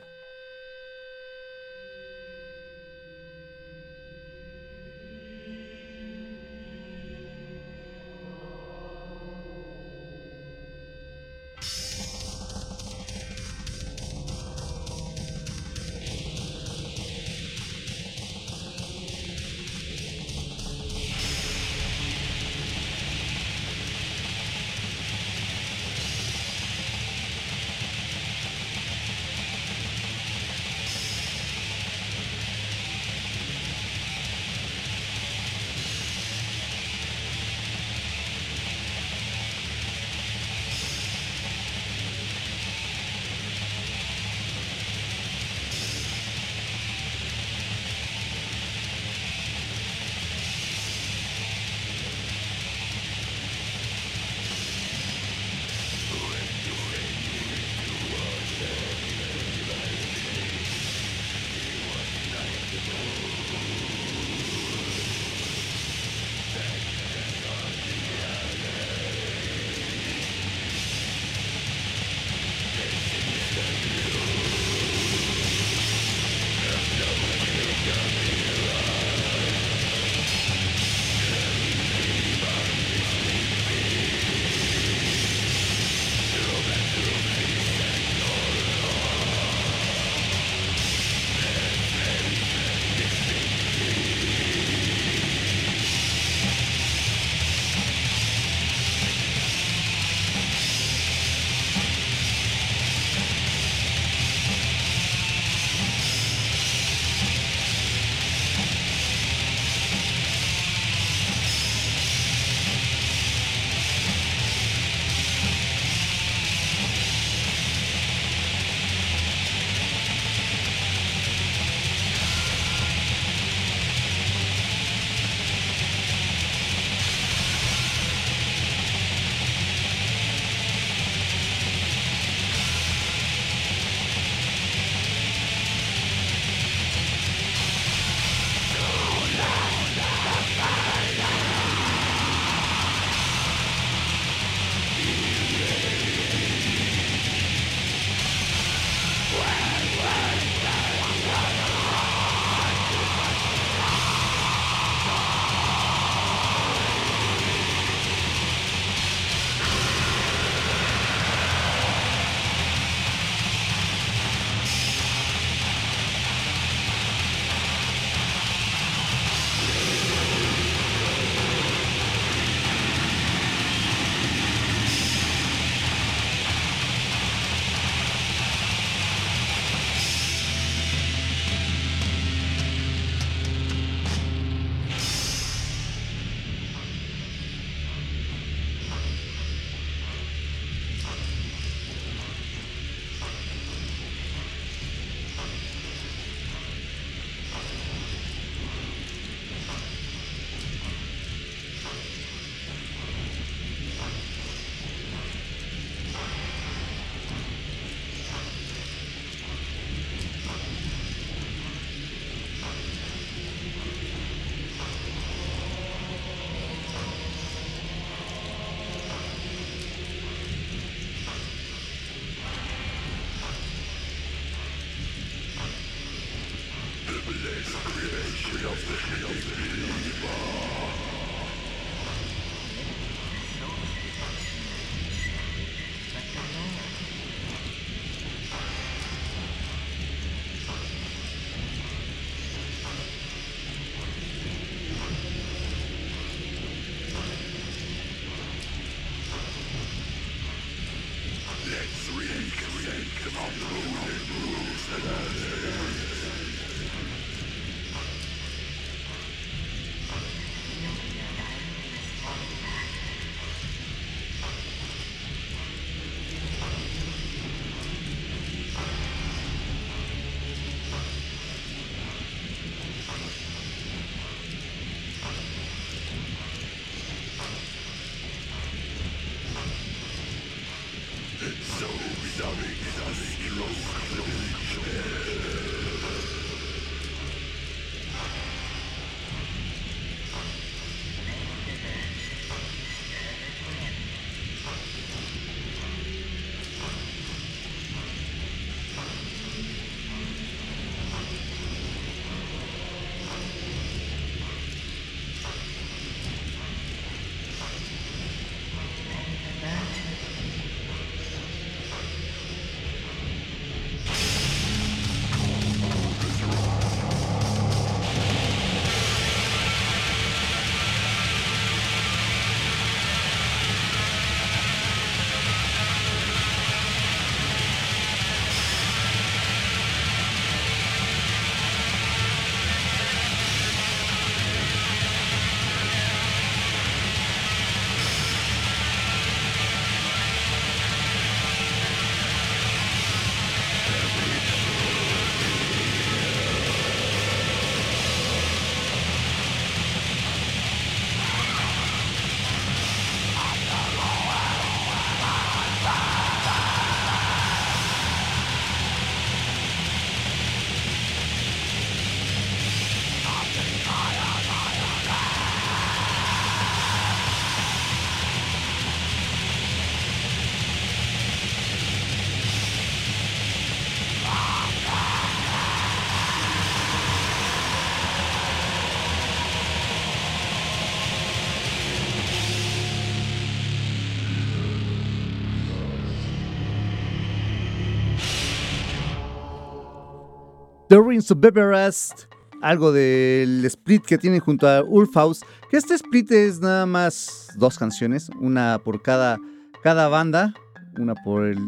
The Rings of Beverest, algo del split que tienen junto a Ulfaus, que este split es nada más dos canciones, una por cada, cada banda, una por el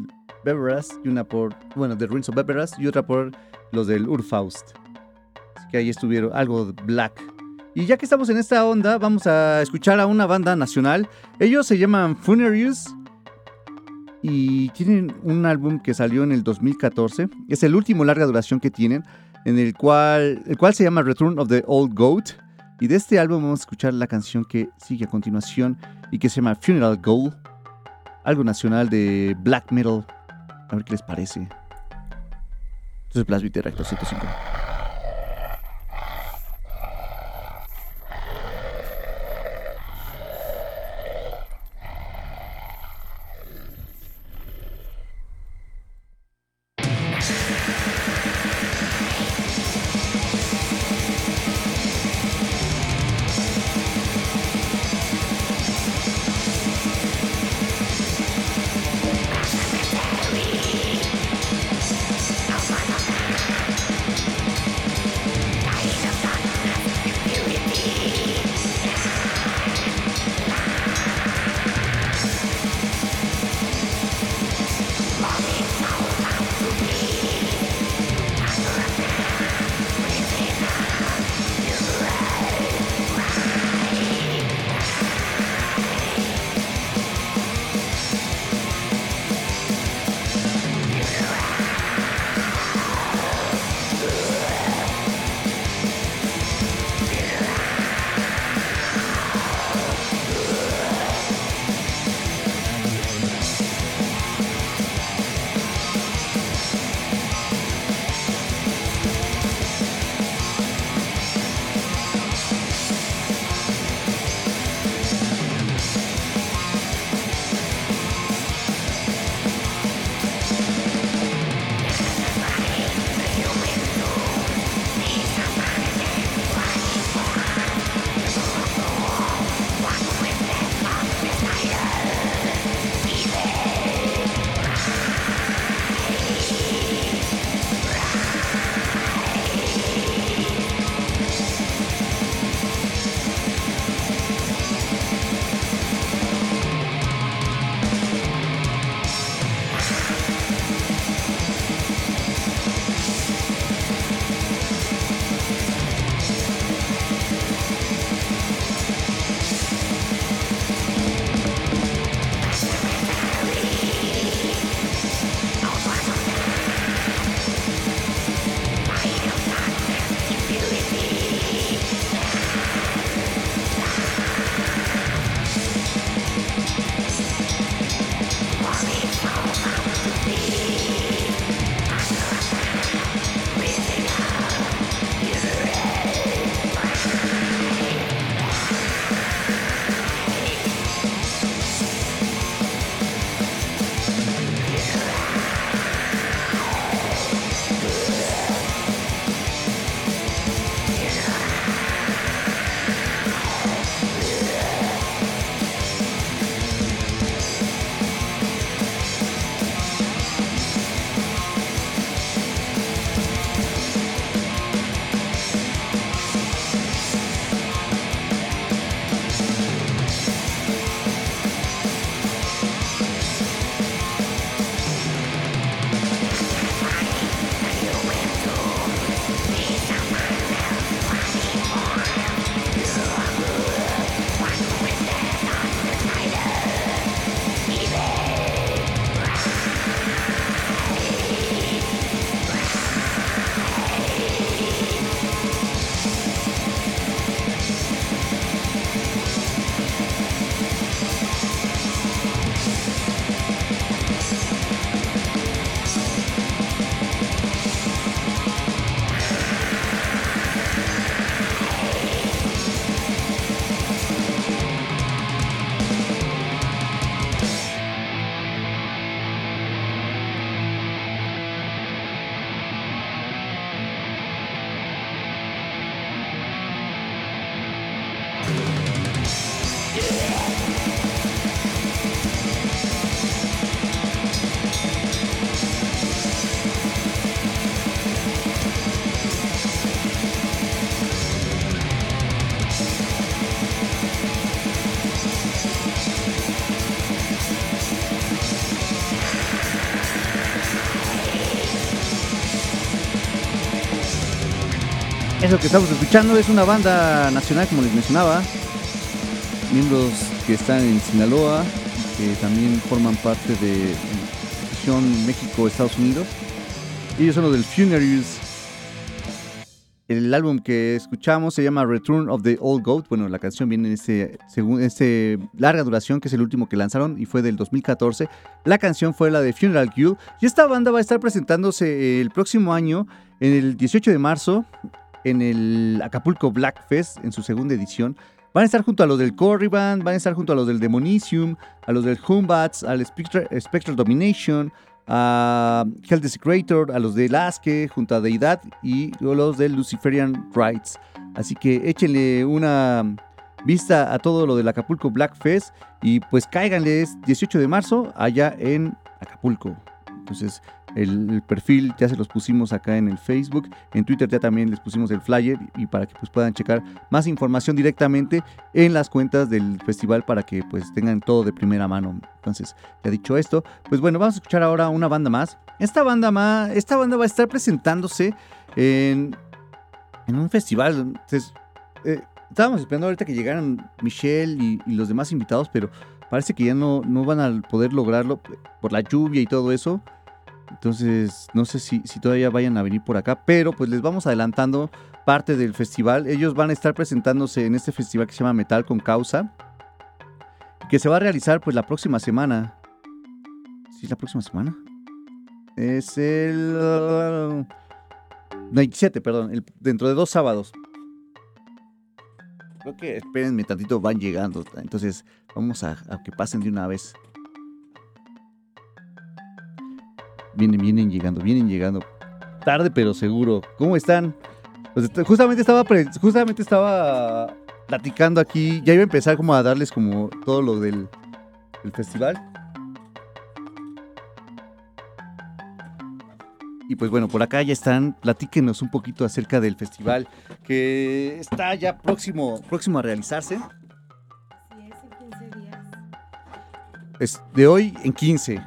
Beverest y una por, bueno, The Rings of Beverest y otra por los del Urfaust. Así que ahí estuvieron algo Black. Y ya que estamos en esta onda, vamos a escuchar a una banda nacional. Ellos se llaman Funerarius y tienen un álbum que salió en el 2014. Es el último larga duración que tienen, en el cual, el cual se llama Return of the Old Goat. Y de este álbum vamos a escuchar la canción que sigue a continuación y que se llama Funeral Goal, algo nacional de black metal. A ver qué les parece. Entonces, Beat Reactor 105. Eso que estamos escuchando es una banda nacional, como les mencionaba. Miembros que están en Sinaloa, que también forman parte de la fusión México-Estados Unidos. Ellos son los del Funerals. El álbum que escuchamos se llama Return of the Old Goat. Bueno, la canción viene en este, según este larga duración, que es el último que lanzaron y fue del 2014. La canción fue la de Funeral Guild. Y esta banda va a estar presentándose el próximo año, en el 18 de marzo, en el Acapulco Black Fest, en su segunda edición. Van a estar junto a los del Corriban, van a estar junto a los del Demonicium, a los del Humbats, al Spectral, Spectral Domination, a Hell Desecrator, a los de Lasque, junto a Deidad y los del Luciferian Rights. Así que échenle una vista a todo lo del Acapulco Black Fest y pues cáiganles 18 de marzo allá en Acapulco. Entonces el, perfil ya se los pusimos acá en el Facebook, en Twitter ya también les pusimos el flyer y para que pues puedan checar más información directamente en las cuentas del festival para que pues tengan todo de primera mano. Entonces, ya dicho esto, pues bueno, vamos a escuchar ahora una banda más. Esta banda más, esta banda va a estar presentándose en, en un festival. Entonces, eh, estábamos esperando ahorita que llegaran Michelle y, y los demás invitados, pero parece que ya no, no van a poder lograrlo por la lluvia y todo eso. Entonces, no sé si, si todavía vayan a venir por acá, pero pues les vamos adelantando parte del festival. Ellos van a estar presentándose en este festival que se llama Metal con Causa, que se va a realizar pues la próxima semana. ¿Sí es la próxima semana? Es el... uh, 27, perdón, dentro de dos sábados. Creo que espérenme tantito, van llegando. Entonces, vamos a que pasen de una vez. Vienen, vienen llegando, vienen llegando. Tarde pero seguro. ¿Cómo están? Pues, est- justamente estaba justamente estaba platicando aquí. Ya iba a empezar como a darles como todo lo del, del festival. Y pues bueno, por acá ya están. Platíquenos un poquito acerca del festival que está ya próximo, próximo a realizarse. Sí, es en 15 días. Es de hoy en 15.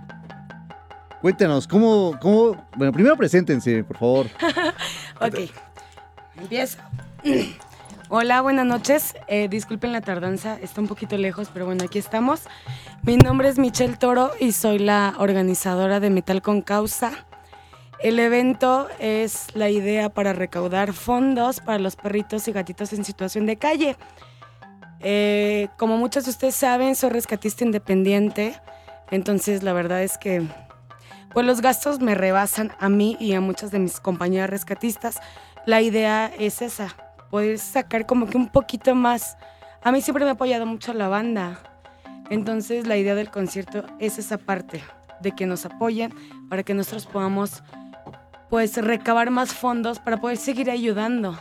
Cuéntanos, ¿cómo, cómo? Bueno, primero preséntense, por favor. [laughs] Ok, empiezo. [clears throat] Hola, buenas noches. Eh, disculpen la tardanza, está un poquito lejos, pero bueno, aquí estamos. Mi nombre es Michelle Toro y soy la organizadora de Metal con Causa. El evento es la idea para recaudar fondos para los perritos y gatitos en situación de calle. Eh, como muchos de ustedes saben, soy rescatista independiente, entonces la verdad es que pues los gastos me rebasan a mí y a muchas de mis compañeras rescatistas. La idea es esa, poder sacar como que un poquito más. A mí siempre me ha apoyado mucho la banda. Entonces la idea del concierto es esa parte, de que nos apoyen para que nosotros podamos pues recabar más fondos para poder seguir ayudando.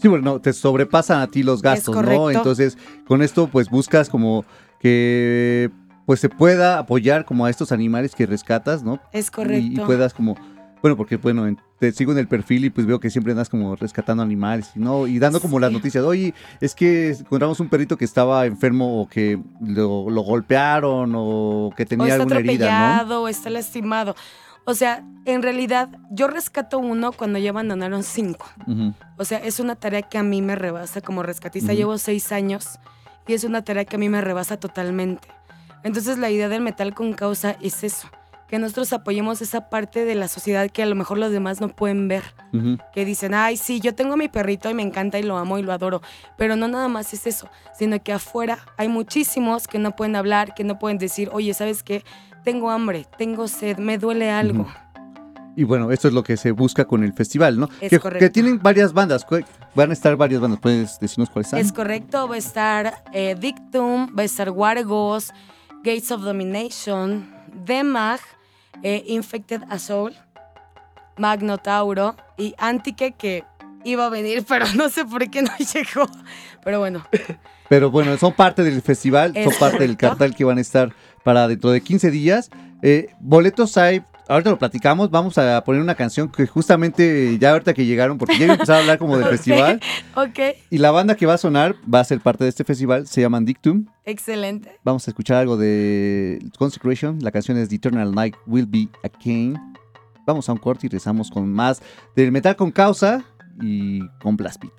Sí, bueno, te sobrepasan a ti los gastos, ¿no? Entonces, con esto, pues buscas como que pues se pueda apoyar como a estos animales que rescatas, ¿no? Es correcto. y puedas como, bueno, porque bueno, en- te sigo en el perfil y pues veo que siempre andas como rescatando animales, ¿no? Y dando como las noticias, oye, es que encontramos un perrito que estaba enfermo o que lo, lo golpearon o que o tenía está alguna herida, ¿no? atropellado o está lastimado. O sea, en realidad yo rescato uno cuando ya abandonaron cinco. O sea, es una tarea que a mí me rebasa como rescatista. Llevo seis años y es una tarea que a mí me rebasa totalmente. Entonces la idea del metal con causa es eso, que nosotros apoyemos esa parte de la sociedad que a lo mejor los demás no pueden ver. Que dicen, ay, sí, yo tengo a mi perrito y me encanta y lo amo y lo adoro. Pero no nada más es eso, sino que afuera hay muchísimos que no pueden hablar, que no pueden decir, oye, ¿sabes qué? Tengo hambre, tengo sed, me duele algo. Y bueno, esto es lo que se busca con el festival, ¿no? Es que, correcto. que tienen varias bandas, van a estar varias bandas, ¿puedes decirnos cuáles están? Es correcto, va a estar eh, Dictum, va a estar Wargos, Gates of Domination, Demag, eh, Infected Assault, Magnotauro y Antique que iba a venir, [laughs] pero no sé por qué no llegó. Pero bueno, [laughs] Pero bueno, son parte del festival, son parte del cartel que van a estar para dentro de 15 días. Eh, boletos hay, Ahorita lo platicamos, vamos a poner una canción que justamente ya ahorita que llegaron, porque ya empezaron a hablar como del [laughs] festival. Ok. Y la banda que va a sonar va a ser parte de este festival, se llaman Dictum. Excelente. Vamos a escuchar algo de Consecration, la canción es The Eternal Night Will Be a King. Vamos a un corte y rezamos con más del metal con causa y con Blast Beat.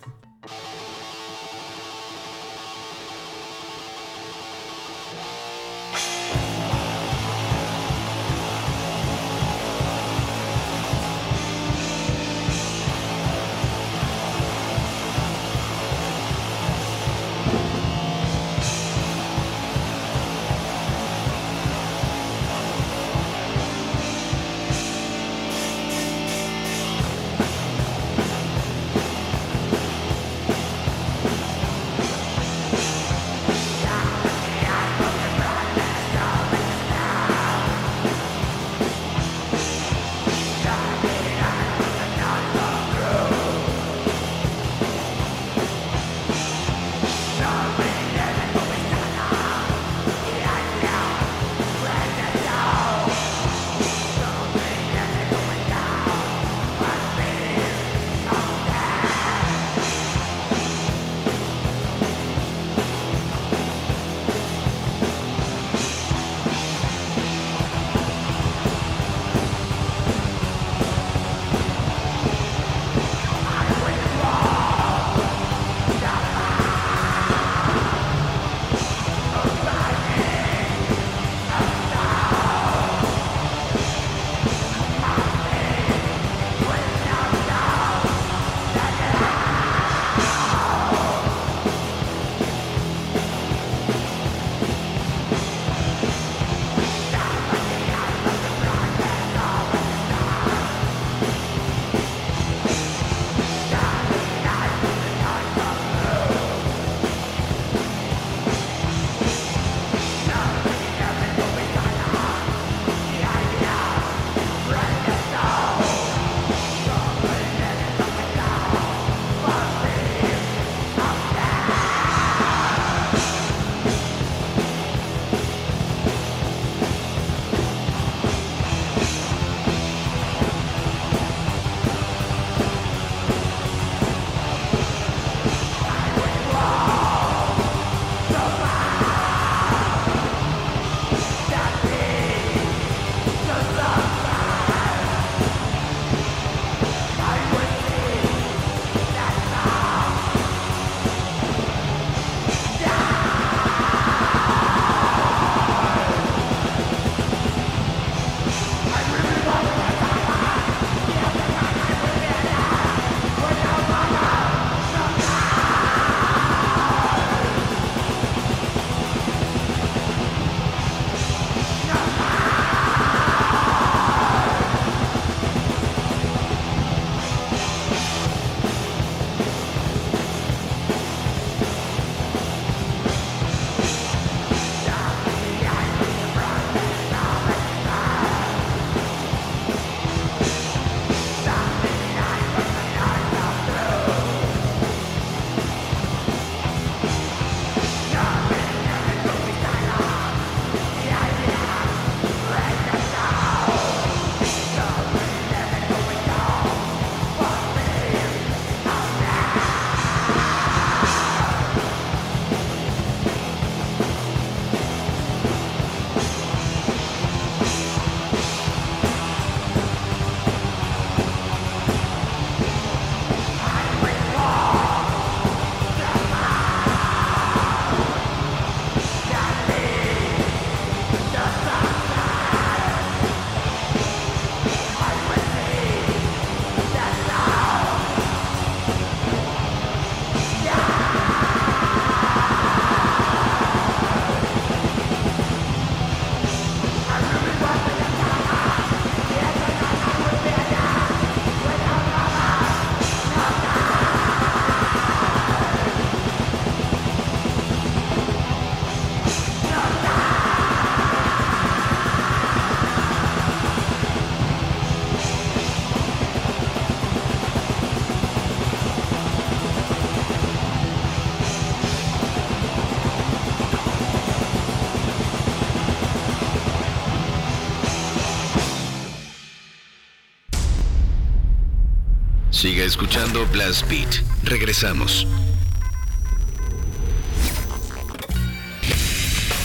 Siga escuchando Blast Beat. Regresamos.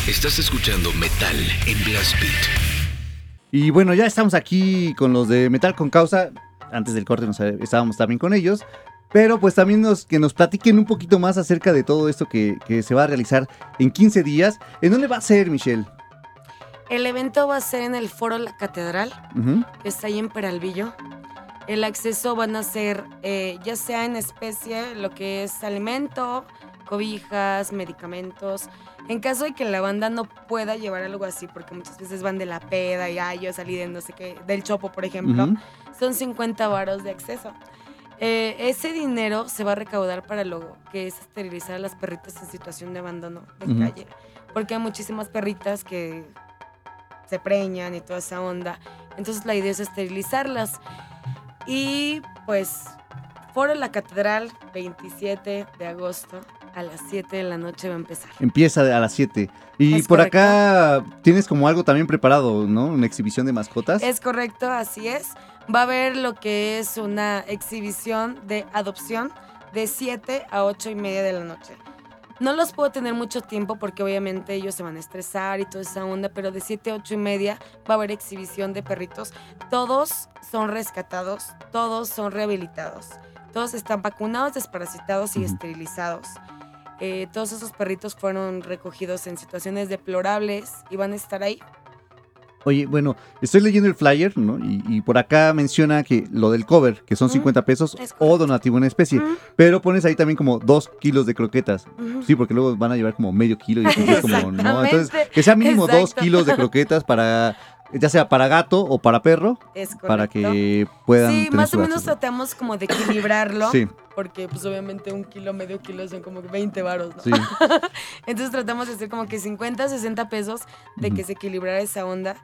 Estás escuchando Metal en Blast Beat. Y bueno, ya estamos aquí con los de Metal con Causa. Antes del corte nos, estábamos también con ellos. Pero pues también que nos platiquen un poquito más acerca de todo esto que, se va a realizar en 15 días. ¿En dónde va a ser, Michelle? El evento va a ser en el Foro La Catedral, que está ahí en Peralvillo. El acceso van a ser eh, ya sea en especie, lo que es alimento, cobijas, medicamentos. En caso de que la banda no pueda llevar algo así, porque muchas veces van de la peda y ay, yo salí de no sé qué, del chopo, por ejemplo, son 50 varos de acceso. Eh, ese dinero se va a recaudar para lo que es esterilizar a las perritas en situación de abandono de calle. Porque hay muchísimas perritas que se preñan y toda esa onda. Entonces la idea es esterilizarlas. Y pues, Foro La Catedral, 27 de agosto, a las 7 de la noche va a empezar. Empieza a las 7. Y Es por correcto. acá tienes como algo también preparado, ¿no? Una exhibición de mascotas. Es correcto, así es. Va a haber lo que es una exhibición de adopción de 7 a 8 y media de la noche. No los puedo tener mucho tiempo porque obviamente ellos se van a estresar y toda esa onda, pero de 7 a 8 y media va a haber exhibición de perritos. Todos son rescatados, todos son rehabilitados, todos están vacunados, desparasitados y esterilizados. Eh, todos esos perritos fueron recogidos en situaciones deplorables y van a estar ahí. Oye, bueno, estoy leyendo el flyer, ¿no? Y, y por acá menciona que lo del cover, que son Mm, 50 pesos es o donativo en especie. Pero pones ahí también como dos kilos de croquetas. Sí, porque luego van a llevar como medio kilo y entonces es como, ¿no? [laughs] Entonces, que sea mínimo dos exacto. kilos de croquetas para, ya sea para gato o para perro, Es para que puedan Sí, tener más su o menos acceso. tratamos como de equilibrarlo. Sí, Porque pues obviamente un kilo, medio kilo son como 20 varos, ¿no? sí. [laughs] Entonces tratamos de hacer como que 50, 60 pesos de que se equilibrara esa onda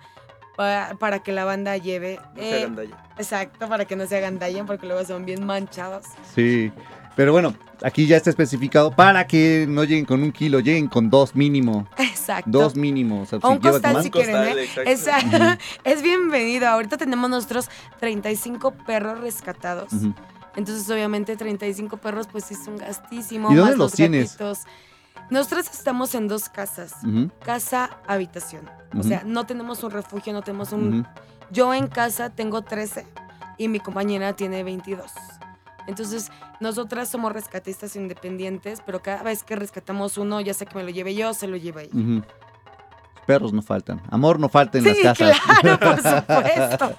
para, para que la banda lleve. No se eh, hagan daño. exacto, para que no se hagan daño porque luego son bien manchados. Sí. Pero bueno, aquí ya está especificado para que no lleguen con un kilo, lleguen con dos mínimo. Exacto. Dos mínimo. O sea, O si un costal más- si quieren, Costal, ¿eh? es bienvenido. Ahorita tenemos nuestros 35 perros rescatados. Ujú. Entonces, obviamente, 35 perros, pues es un gastísimo. ¿Y dónde más los tienes? gatitos. Nosotros estamos en dos casas. Ujú, Casa, habitación. O sea, no tenemos un refugio, no tenemos un... Yo en casa tengo 13 y mi compañera tiene 22. Entonces, nosotras somos rescatistas independientes, pero cada vez que rescatamos uno, ya sea que me lo lleve yo, se lo lleva ella. Perros no faltan. Amor no falta en Sí, las casas. claro, por [laughs] supuesto.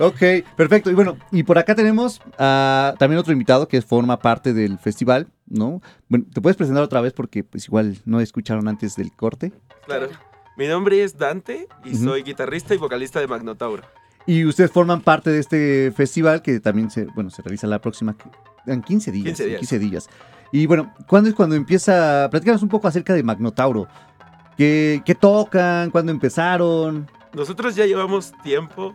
ok, perfecto. Y bueno, y por acá tenemos a también otro invitado que forma parte del festival, ¿no? Bueno, ¿te puedes presentar otra vez? Porque pues igual no escucharon antes del corte. Claro. Mi nombre es Dante y soy guitarrista y vocalista de Magnotauro. Y ustedes forman parte de este festival que también se, bueno, se realiza la próxima, en 15 días. 15 en días. 15 días. Y bueno, ¿cuándo es cuando empieza? Platícanos un poco acerca de Magnotauro. ¿Qué, qué tocan? ¿Cuándo empezaron? Nosotros ya llevamos tiempo.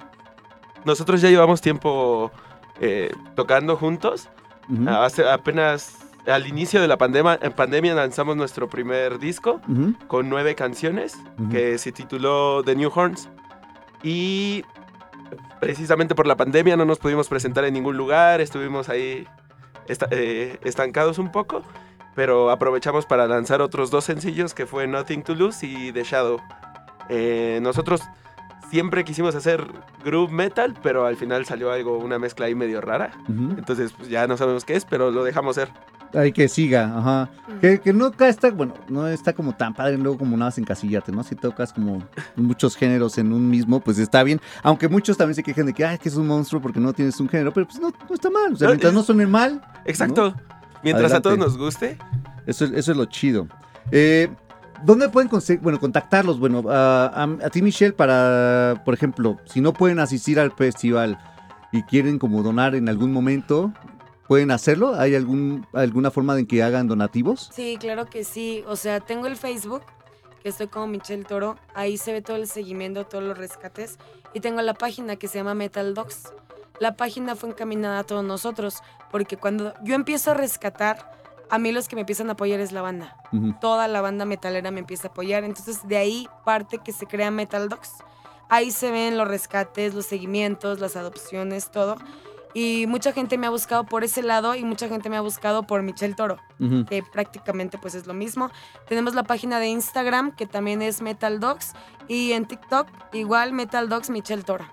Nosotros ya llevamos tiempo eh, tocando juntos. Ujú, Hace apenas al inicio de la pandemia, en pandemia lanzamos nuestro primer disco con nueve canciones que se tituló The New Horns. Y precisamente por la pandemia no nos pudimos presentar en ningún lugar, estuvimos ahí esta- eh, estancados un poco, pero aprovechamos para lanzar otros dos sencillos que fue Nothing to Lose y The Shadow. Eh, nosotros siempre quisimos hacer groove metal, pero al final salió algo, una mezcla ahí medio rara. Entonces pues, ya no sabemos qué es, pero lo dejamos ser. Hay que siga, ajá. Que, que nunca está, bueno, no está como tan padre luego como nada más encasillarte, ¿no? Si tocas como muchos géneros en un mismo, pues está bien. Aunque muchos también se quejen de que, ay, que es un monstruo porque no tienes un género, pero pues no, no está mal. O sea, No, mientras no suene mal, Exacto. Mientras a todos nos guste, eso, es- eso es lo chido. Eh, ¿Dónde pueden conse- bueno, contactarlos? Bueno, a, a- a ti, Michelle, para, por ejemplo, si no pueden asistir al festival y quieren como donar en algún momento, ¿pueden hacerlo? ¿Hay algún, alguna forma de que hagan donativos? Sí, claro que sí. O sea, tengo el Facebook, que estoy como Michelle Toro. Ahí se ve todo el seguimiento, todos los rescates. Y tengo la página que se llama Metal Dogs. La página fue encaminada a todos nosotros, porque cuando yo empiezo a rescatar, a mí los que me empiezan a apoyar es la banda. Toda la banda metalera me empieza a apoyar. Entonces, de ahí parte que se crea Metal Dogs. Ahí se ven los rescates, los seguimientos, las adopciones, todo. Y mucha gente me ha buscado por ese lado y mucha gente me ha buscado por Michelle Toro que prácticamente pues es lo mismo. Tenemos la página de Instagram que también es Metal Dogs y en TikTok igual Metal Dogs Michelle Toro.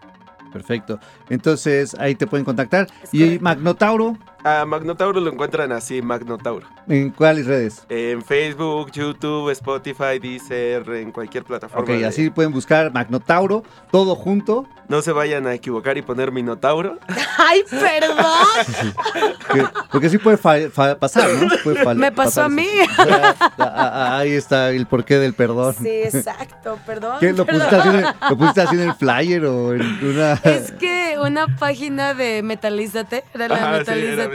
Perfecto. Entonces ahí te pueden contactar. Es Y correcto. Magnotauro, A Magnotauro lo encuentran así, Magnotauro. ¿En cuáles redes? En Facebook, YouTube, Spotify, Deezer, en cualquier plataforma. Ok, de- así pueden buscar Magnotauro, todo junto. No se vayan a equivocar y poner Minotauro. [laughs] ¡Ay, perdón! que- porque sí puede pasar, ¿no? Puede Me pasó pasar a mí. Ah, ah, Ahí está el porqué del perdón. Sí, exacto, perdón. ¿Qué? ¿Lo pusiste, así en el, ¿Lo pusiste así en el flyer o en una...? Es que una página de Metalízate, era la sí, era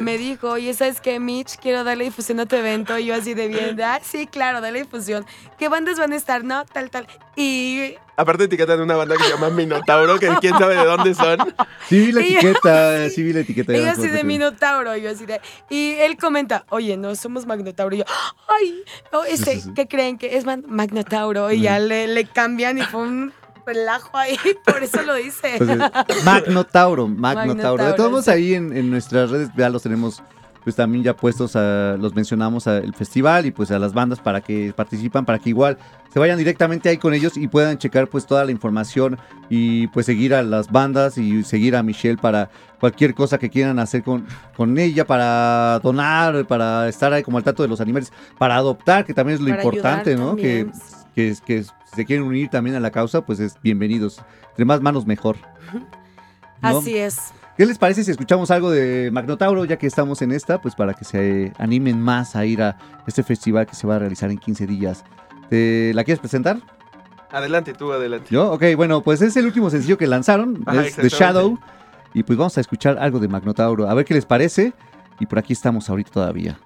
Me dijo, oye, ¿sabes qué, Mitch? Quiero darle difusión a tu evento. Y yo así de bien, ah, sí, claro, dale difusión. ¿Qué bandas van a estar? No, tal, tal. Y Aparte etiquetan una banda que se llama Minotauro, que quién sabe de dónde son. [laughs] Sí vi la Y- itiqueta, [laughs] sí vi la etiqueta. me ella así de Minotauro, y yo así de... Y él comenta, oye, no, somos Magnotauro. Y yo, ay, oh, este, Sí, sí, sí. ¿qué creen? Que es Magnotauro. Y ya le, le cambian y fue un relajo ahí, [laughs] por eso lo dice. Entonces, [laughs] Magnotauro, Magnotauro. De todos sí. ahí en, en nuestras redes ya los tenemos, pues también ya puestos, a, los mencionamos al festival y pues a las bandas para que participan, para que igual se vayan directamente ahí con ellos y puedan checar pues toda la información y pues seguir a las bandas y seguir a Michelle para cualquier cosa que quieran hacer con, con ella, para donar, para estar ahí como al tanto de los animales, para adoptar, que también es lo Para importante, ¿no? Que, que, que si se quieren unir también a la causa, pues es bienvenidos. Entre más manos mejor. ¿no? Así es. ¿Qué les parece si escuchamos algo de Magnotauro, ya que estamos en esta, pues para que se animen más a ir a este festival que se va a realizar en 15 días? ¿Te la quieres presentar? Adelante, tú, adelante. ¿Yo? Ok, bueno, pues es el último sencillo que lanzaron, Ajá, es The. Shadow, y pues vamos a escuchar algo de Magnotauro, a ver qué les parece, y por aquí estamos ahorita todavía.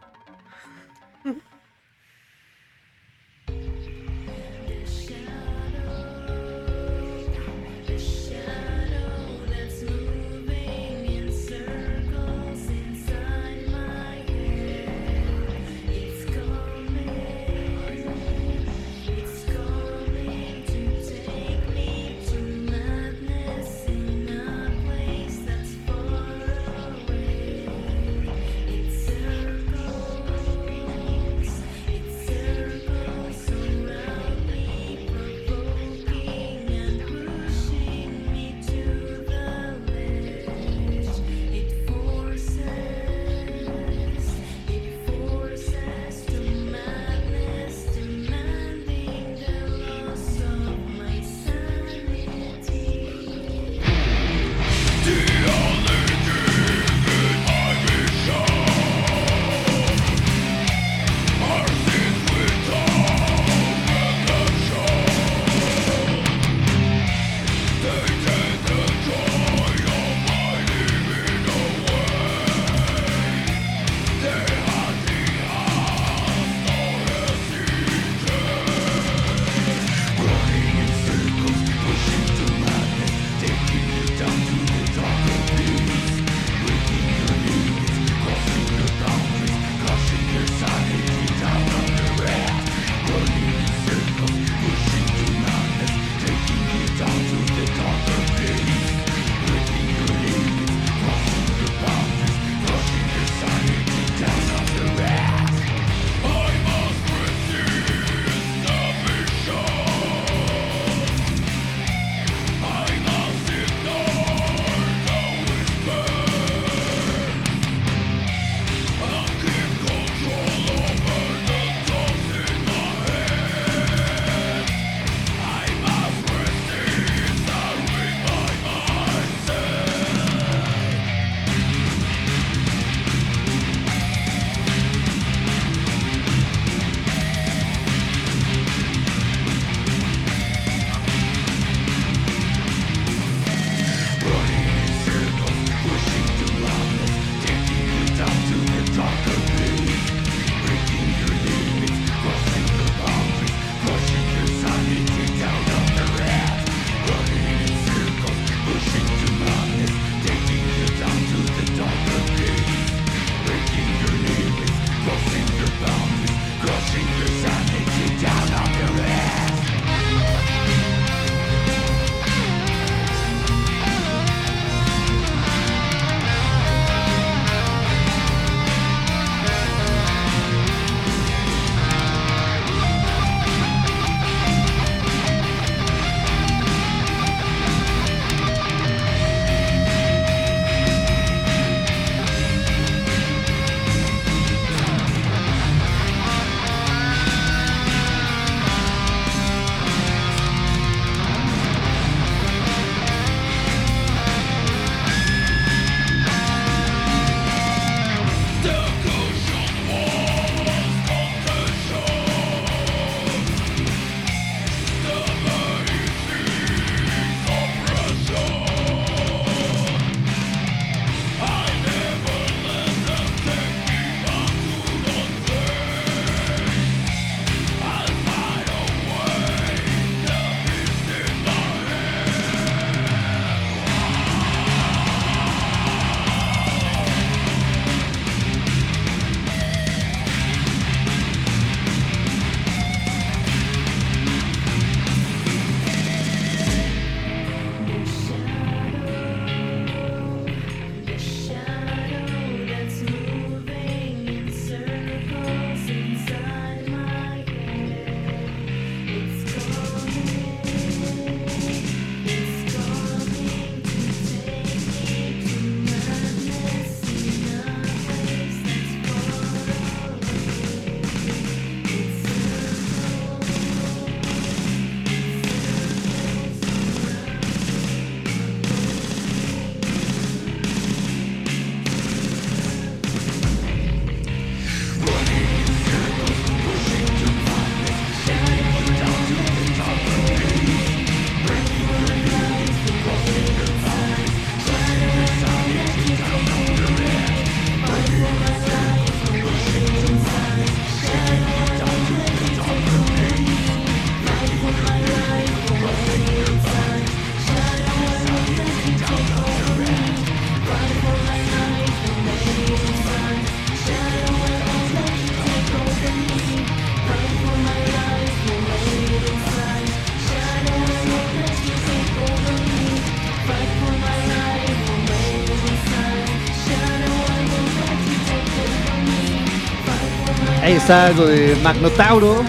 Está algo de Magnotauro.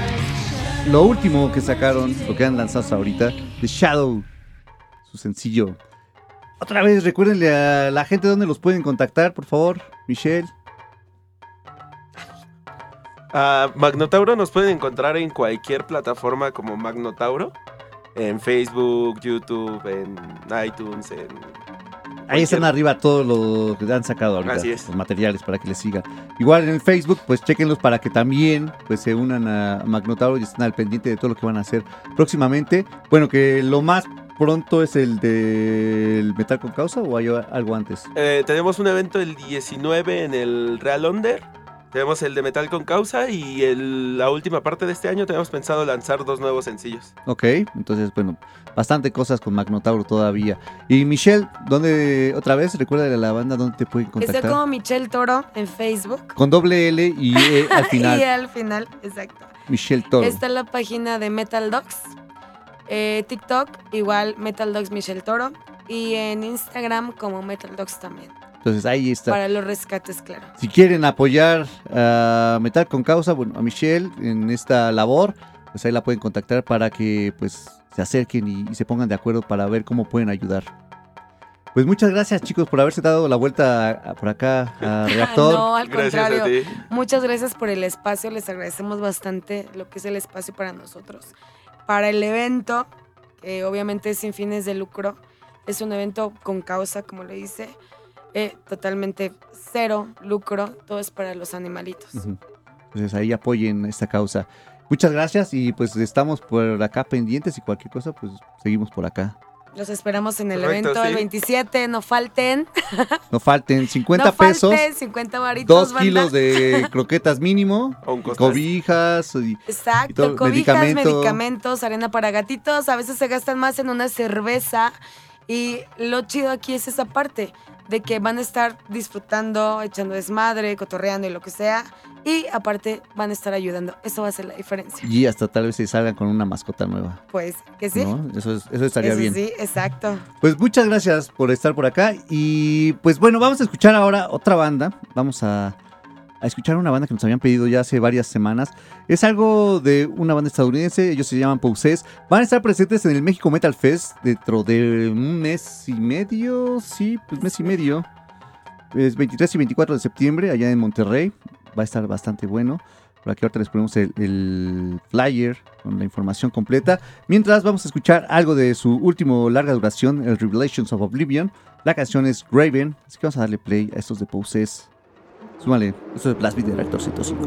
Lo último que sacaron, lo que han lanzado ahorita, The Shadow, su sencillo. Otra vez, recuérdenle a la gente dónde los pueden contactar, por favor, Michelle. A Magnotauro nos pueden encontrar en cualquier plataforma como Magnotauro. En Facebook, YouTube, en iTunes, en... Ahí están arriba todo lo que han sacado ahorita, Así es. los materiales para que les sigan. Igual en el Facebook, pues chequenlos para que también pues se unan a Magnotauro y estén al pendiente de todo lo que van a hacer próximamente. Bueno, que lo más pronto es el del Metal con Causa o hay algo antes. Eh, tenemos un evento el 19 en el Real Under. Tenemos el de Metal con Causa y el- la última parte de este año tenemos pensado lanzar dos nuevos sencillos. Ok, entonces, bueno, bastante cosas con Magnotauro todavía. Y Michelle, ¿dónde otra vez? Recuerda de la banda dónde te pueden Estoy contactar. como Michelle Toro en Facebook. Con doble L y E [laughs] al y final. al final, exacto. Michelle Toro. Está la página de Metal Dogs. Eh, TikTok, igual Metal Dogs Michelle Toro. Y en Instagram como Metal Dogs también. Entonces ahí está. Para los rescates, claro. Si quieren apoyar a Metal con Causa, bueno, a Michelle en esta labor, pues ahí la pueden contactar para que pues se acerquen y, y se pongan de acuerdo para ver cómo pueden ayudar. Pues muchas gracias chicos por haberse dado la vuelta por acá a [laughs] Reactor. no, al Gracias contrario. a ti. Muchas gracias por el espacio, les agradecemos bastante lo que es el espacio para nosotros. Para el evento, que obviamente es sin fines de lucro, es un evento con causa, como le dice, eh, totalmente cero lucro, todo es para los animalitos. Ujú. Entonces ahí apoyen esta causa. Muchas gracias y pues estamos por acá pendientes y cualquier cosa pues seguimos por acá. Los esperamos en el Correcto, evento el sí. 27, no falten. No falten 50 no pesos, falten, 50 varitos. 2 banda. kilos de [laughs] croquetas mínimo, cobijas y Exacto, y todo, cobijas, medicamento. medicamentos, arena para gatitos. A veces se gastan más en una cerveza. Y lo chido aquí es esa parte de que van a estar disfrutando, echando desmadre, cotorreando y lo que sea. Y aparte van a estar ayudando. Eso va a ser la diferencia. y hasta tal vez se salgan con una mascota nueva. Pues que sí. ¿no? Eso, es- eso estaría Eso bien. sí, exacto. Pues muchas gracias por estar por acá. Y pues bueno, vamos a escuchar ahora otra banda. Vamos a, a escuchar una banda que nos habían pedido ya hace varias semanas. Es algo de una banda estadounidense. Ellos se llaman Poses. Van a estar presentes en el México Metal Fest dentro de un mes y medio. Sí, pues mes y medio. Es 23 y 24 de septiembre allá en Monterrey. Va a estar bastante bueno. Por aquí ahorita les ponemos el, flyer con la información completa. Mientras vamos a escuchar algo de su último larga duración, el Revelations of Oblivion. La canción es Graven, así que vamos a darle play a estos de Poses. Súmale, esto es Blast Beat de Reactor 105.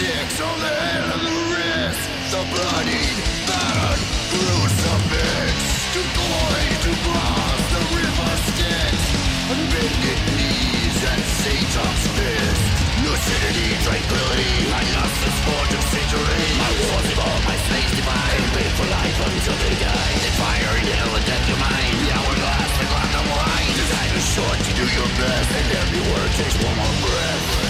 sticks on the head and the wrist. The bloodied, battered crucifix To glory, to cross the river Styx And bended knees and Satan's fist. Lucidity, tranquility, I lost the sport of centuries My wars evolve, my slaves divine Live for life until they die They fire in hell and death your mind The hourglass, the clock, the wine is short to do your best. And every word takes one more breath.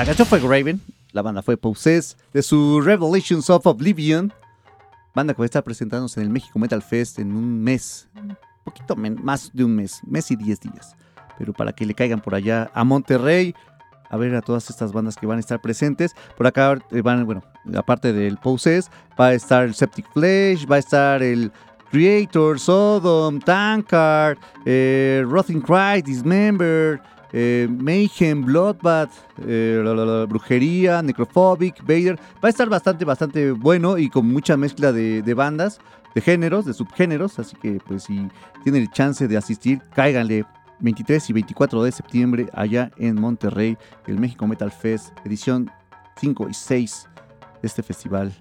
La canción fue Graven. La banda fue Possess. De su Revelations of Oblivion. Banda que va a estar presentándose en el México Metal Fest en un mes. Un poquito más de un mes. Mes y 10 días. Pero para que le caigan por allá a Monterrey. A ver a todas estas bandas que van a estar presentes. Por acá eh, van, bueno, aparte del Possess, va a estar el Septic Flesh, va a estar el Creator, Sodom, Tankard, eh, Rotting Cry, Dismember, eh, Mayhem, Bloodbath, eh, la, Brujería, Necrophobic, Vader. Va a estar bastante, bastante bueno y con mucha mezcla de, de bandas, de géneros, de subgéneros. Así que, pues, si tienen el chance de asistir, cáiganle. 23 y 24 de septiembre allá en Monterrey, el México Metal Fest, edición 5 y 6 de este festival.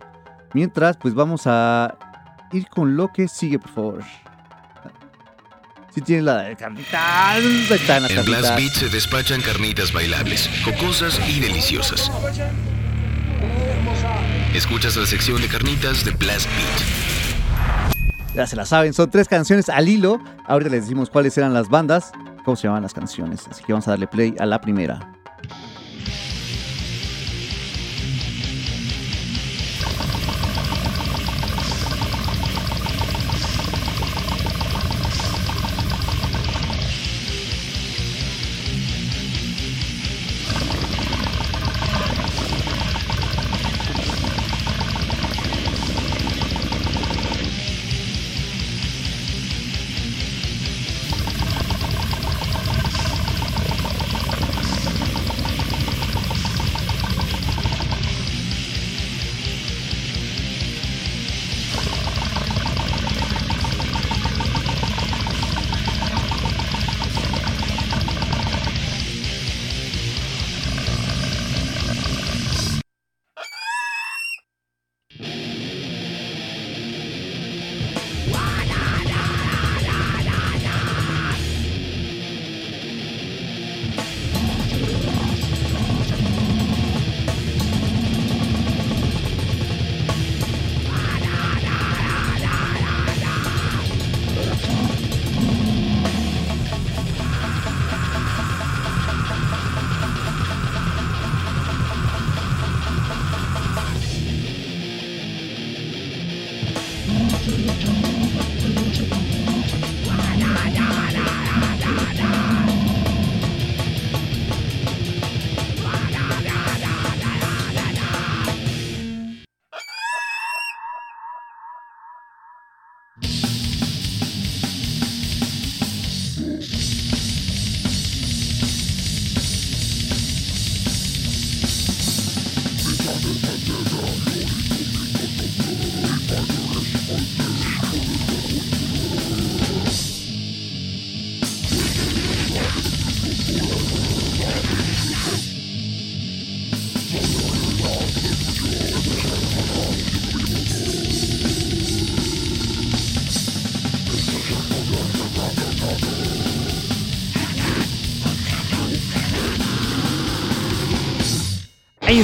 Mientras, pues vamos a ir con lo que sigue, por favor. Si tiene la de carnitas, están las En Blast. Beat se despachan carnitas bailables, jocosas y deliciosas. Escuchas la sección de carnitas de Blast Beat. Ya se la saben, son tres canciones al hilo. Ahorita les decimos cuáles eran las bandas, cómo se llamaban las canciones. Así que vamos a darle play a la primera.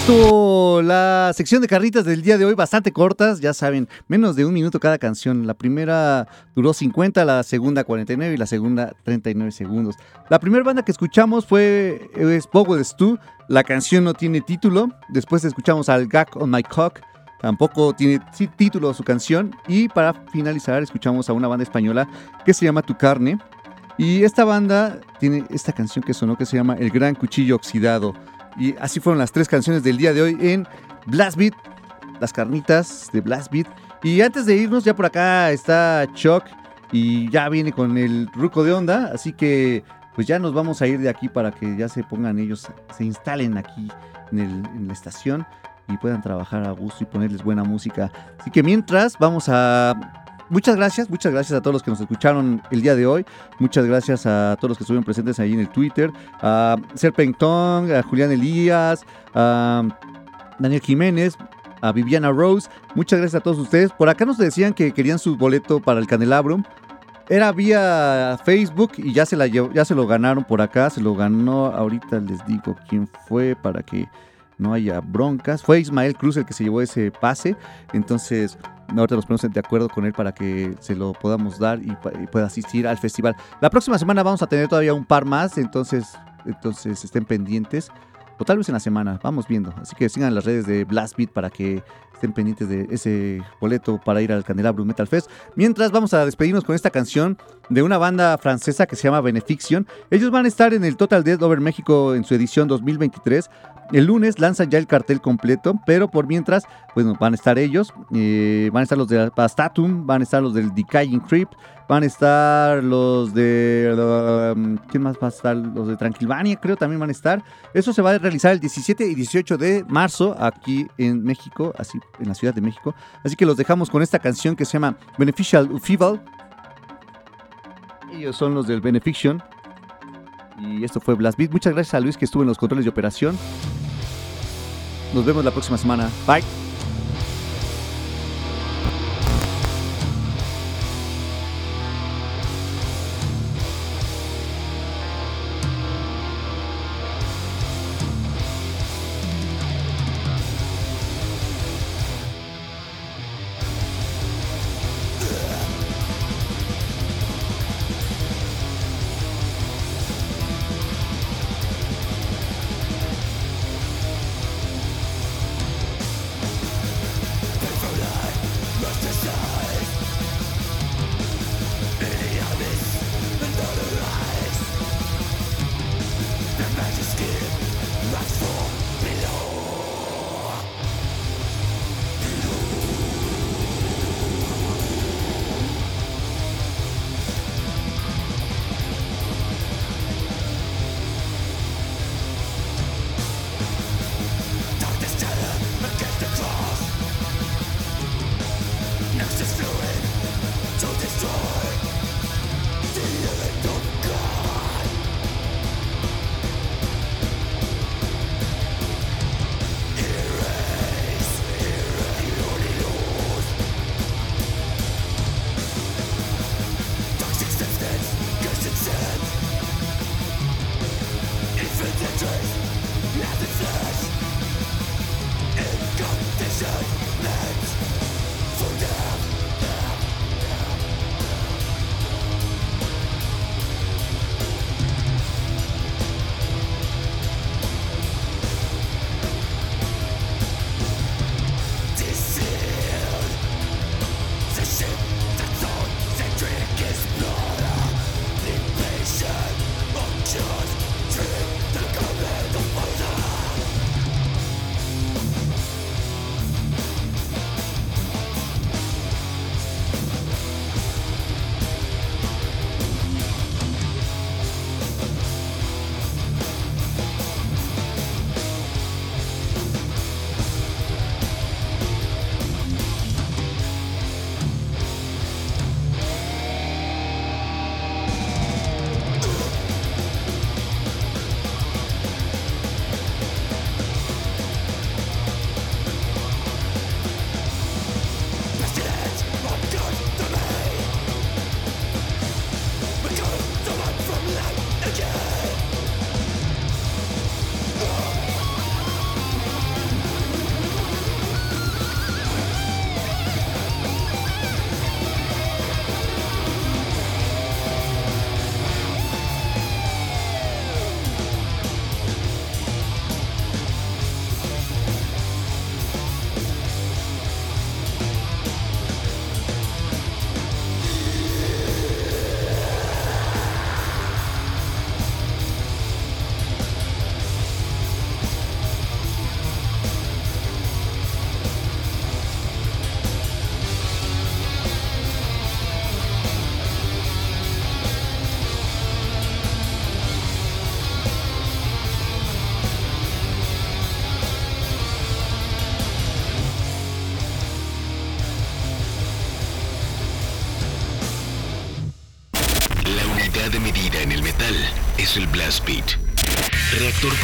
Estuvo la sección de carnitas del día de hoy, bastante cortas, ya saben, menos de un minuto cada canción. La primera duró 50, la segunda 49 y la segunda 39 segundos. La primera banda que escuchamos fue es Powell Stew, la canción no tiene título. Después escuchamos al Gag on My Cock, tampoco tiene título su canción. Y para finalizar escuchamos a una banda española que se llama Tu Carne. Y esta banda tiene esta canción que sonó que se llama El Gran Cuchillo Oxidado. Y así fueron las tres canciones del día de hoy en Blast Beat, las carnitas de Blast Beat. Y antes de irnos, ya por acá está Chuck y ya viene con el ruco de onda. Así que pues ya nos vamos a ir de aquí para que ya se pongan ellos, se instalen aquí en, en la estación y puedan trabajar a gusto y ponerles buena música. Así que mientras vamos a... Muchas gracias, muchas gracias a todos los que nos escucharon el día de hoy. Muchas gracias a todos los que estuvieron presentes ahí en el Twitter. A Serpentón, a Julián Elías, a Daniel Jiménez, a Viviana Rose. Muchas gracias a todos ustedes. Por acá nos decían que querían su boleto para el Candelabrum. Era vía Facebook y ya se, la ya se lo ganaron por acá. Se lo ganó, ahorita les digo quién fue para que no haya broncas. Fue Ismael Cruz el que se llevó ese pase. Entonces, ahorita nos ponemos de acuerdo con él para que se lo podamos dar y, pueda asistir al festival. La próxima semana vamos a tener todavía un par más. Entonces, entonces estén pendientes. O tal vez en la semana, vamos viendo. Así que sigan las redes de Blast Beat para que estén pendientes de ese boleto para ir al Candelabrum Metal Fest. Mientras vamos a despedirnos con esta canción de una banda francesa que se llama Benefiction. Ellos van a estar en el Total Dead Over México en su edición 2023. El lunes lanzan ya el cartel completo, pero por mientras, bueno, van a estar ellos, eh, van a estar los de Pastatum, van a estar los del Decaying Crypt, van a estar los de... um, ¿Quién más va a estar? Los de Tranquilvania, creo, también van a estar. Eso se va a realizar el 17 y 18 de marzo aquí en México, así en la Ciudad de México. Así que los dejamos con esta canción que se llama Beneficial Feeble. Ellos son los del Benefiction. Y esto fue Blast Beat. Muchas gracias a Luis que estuvo en los controles de operación. Nos vemos la próxima semana. Bye.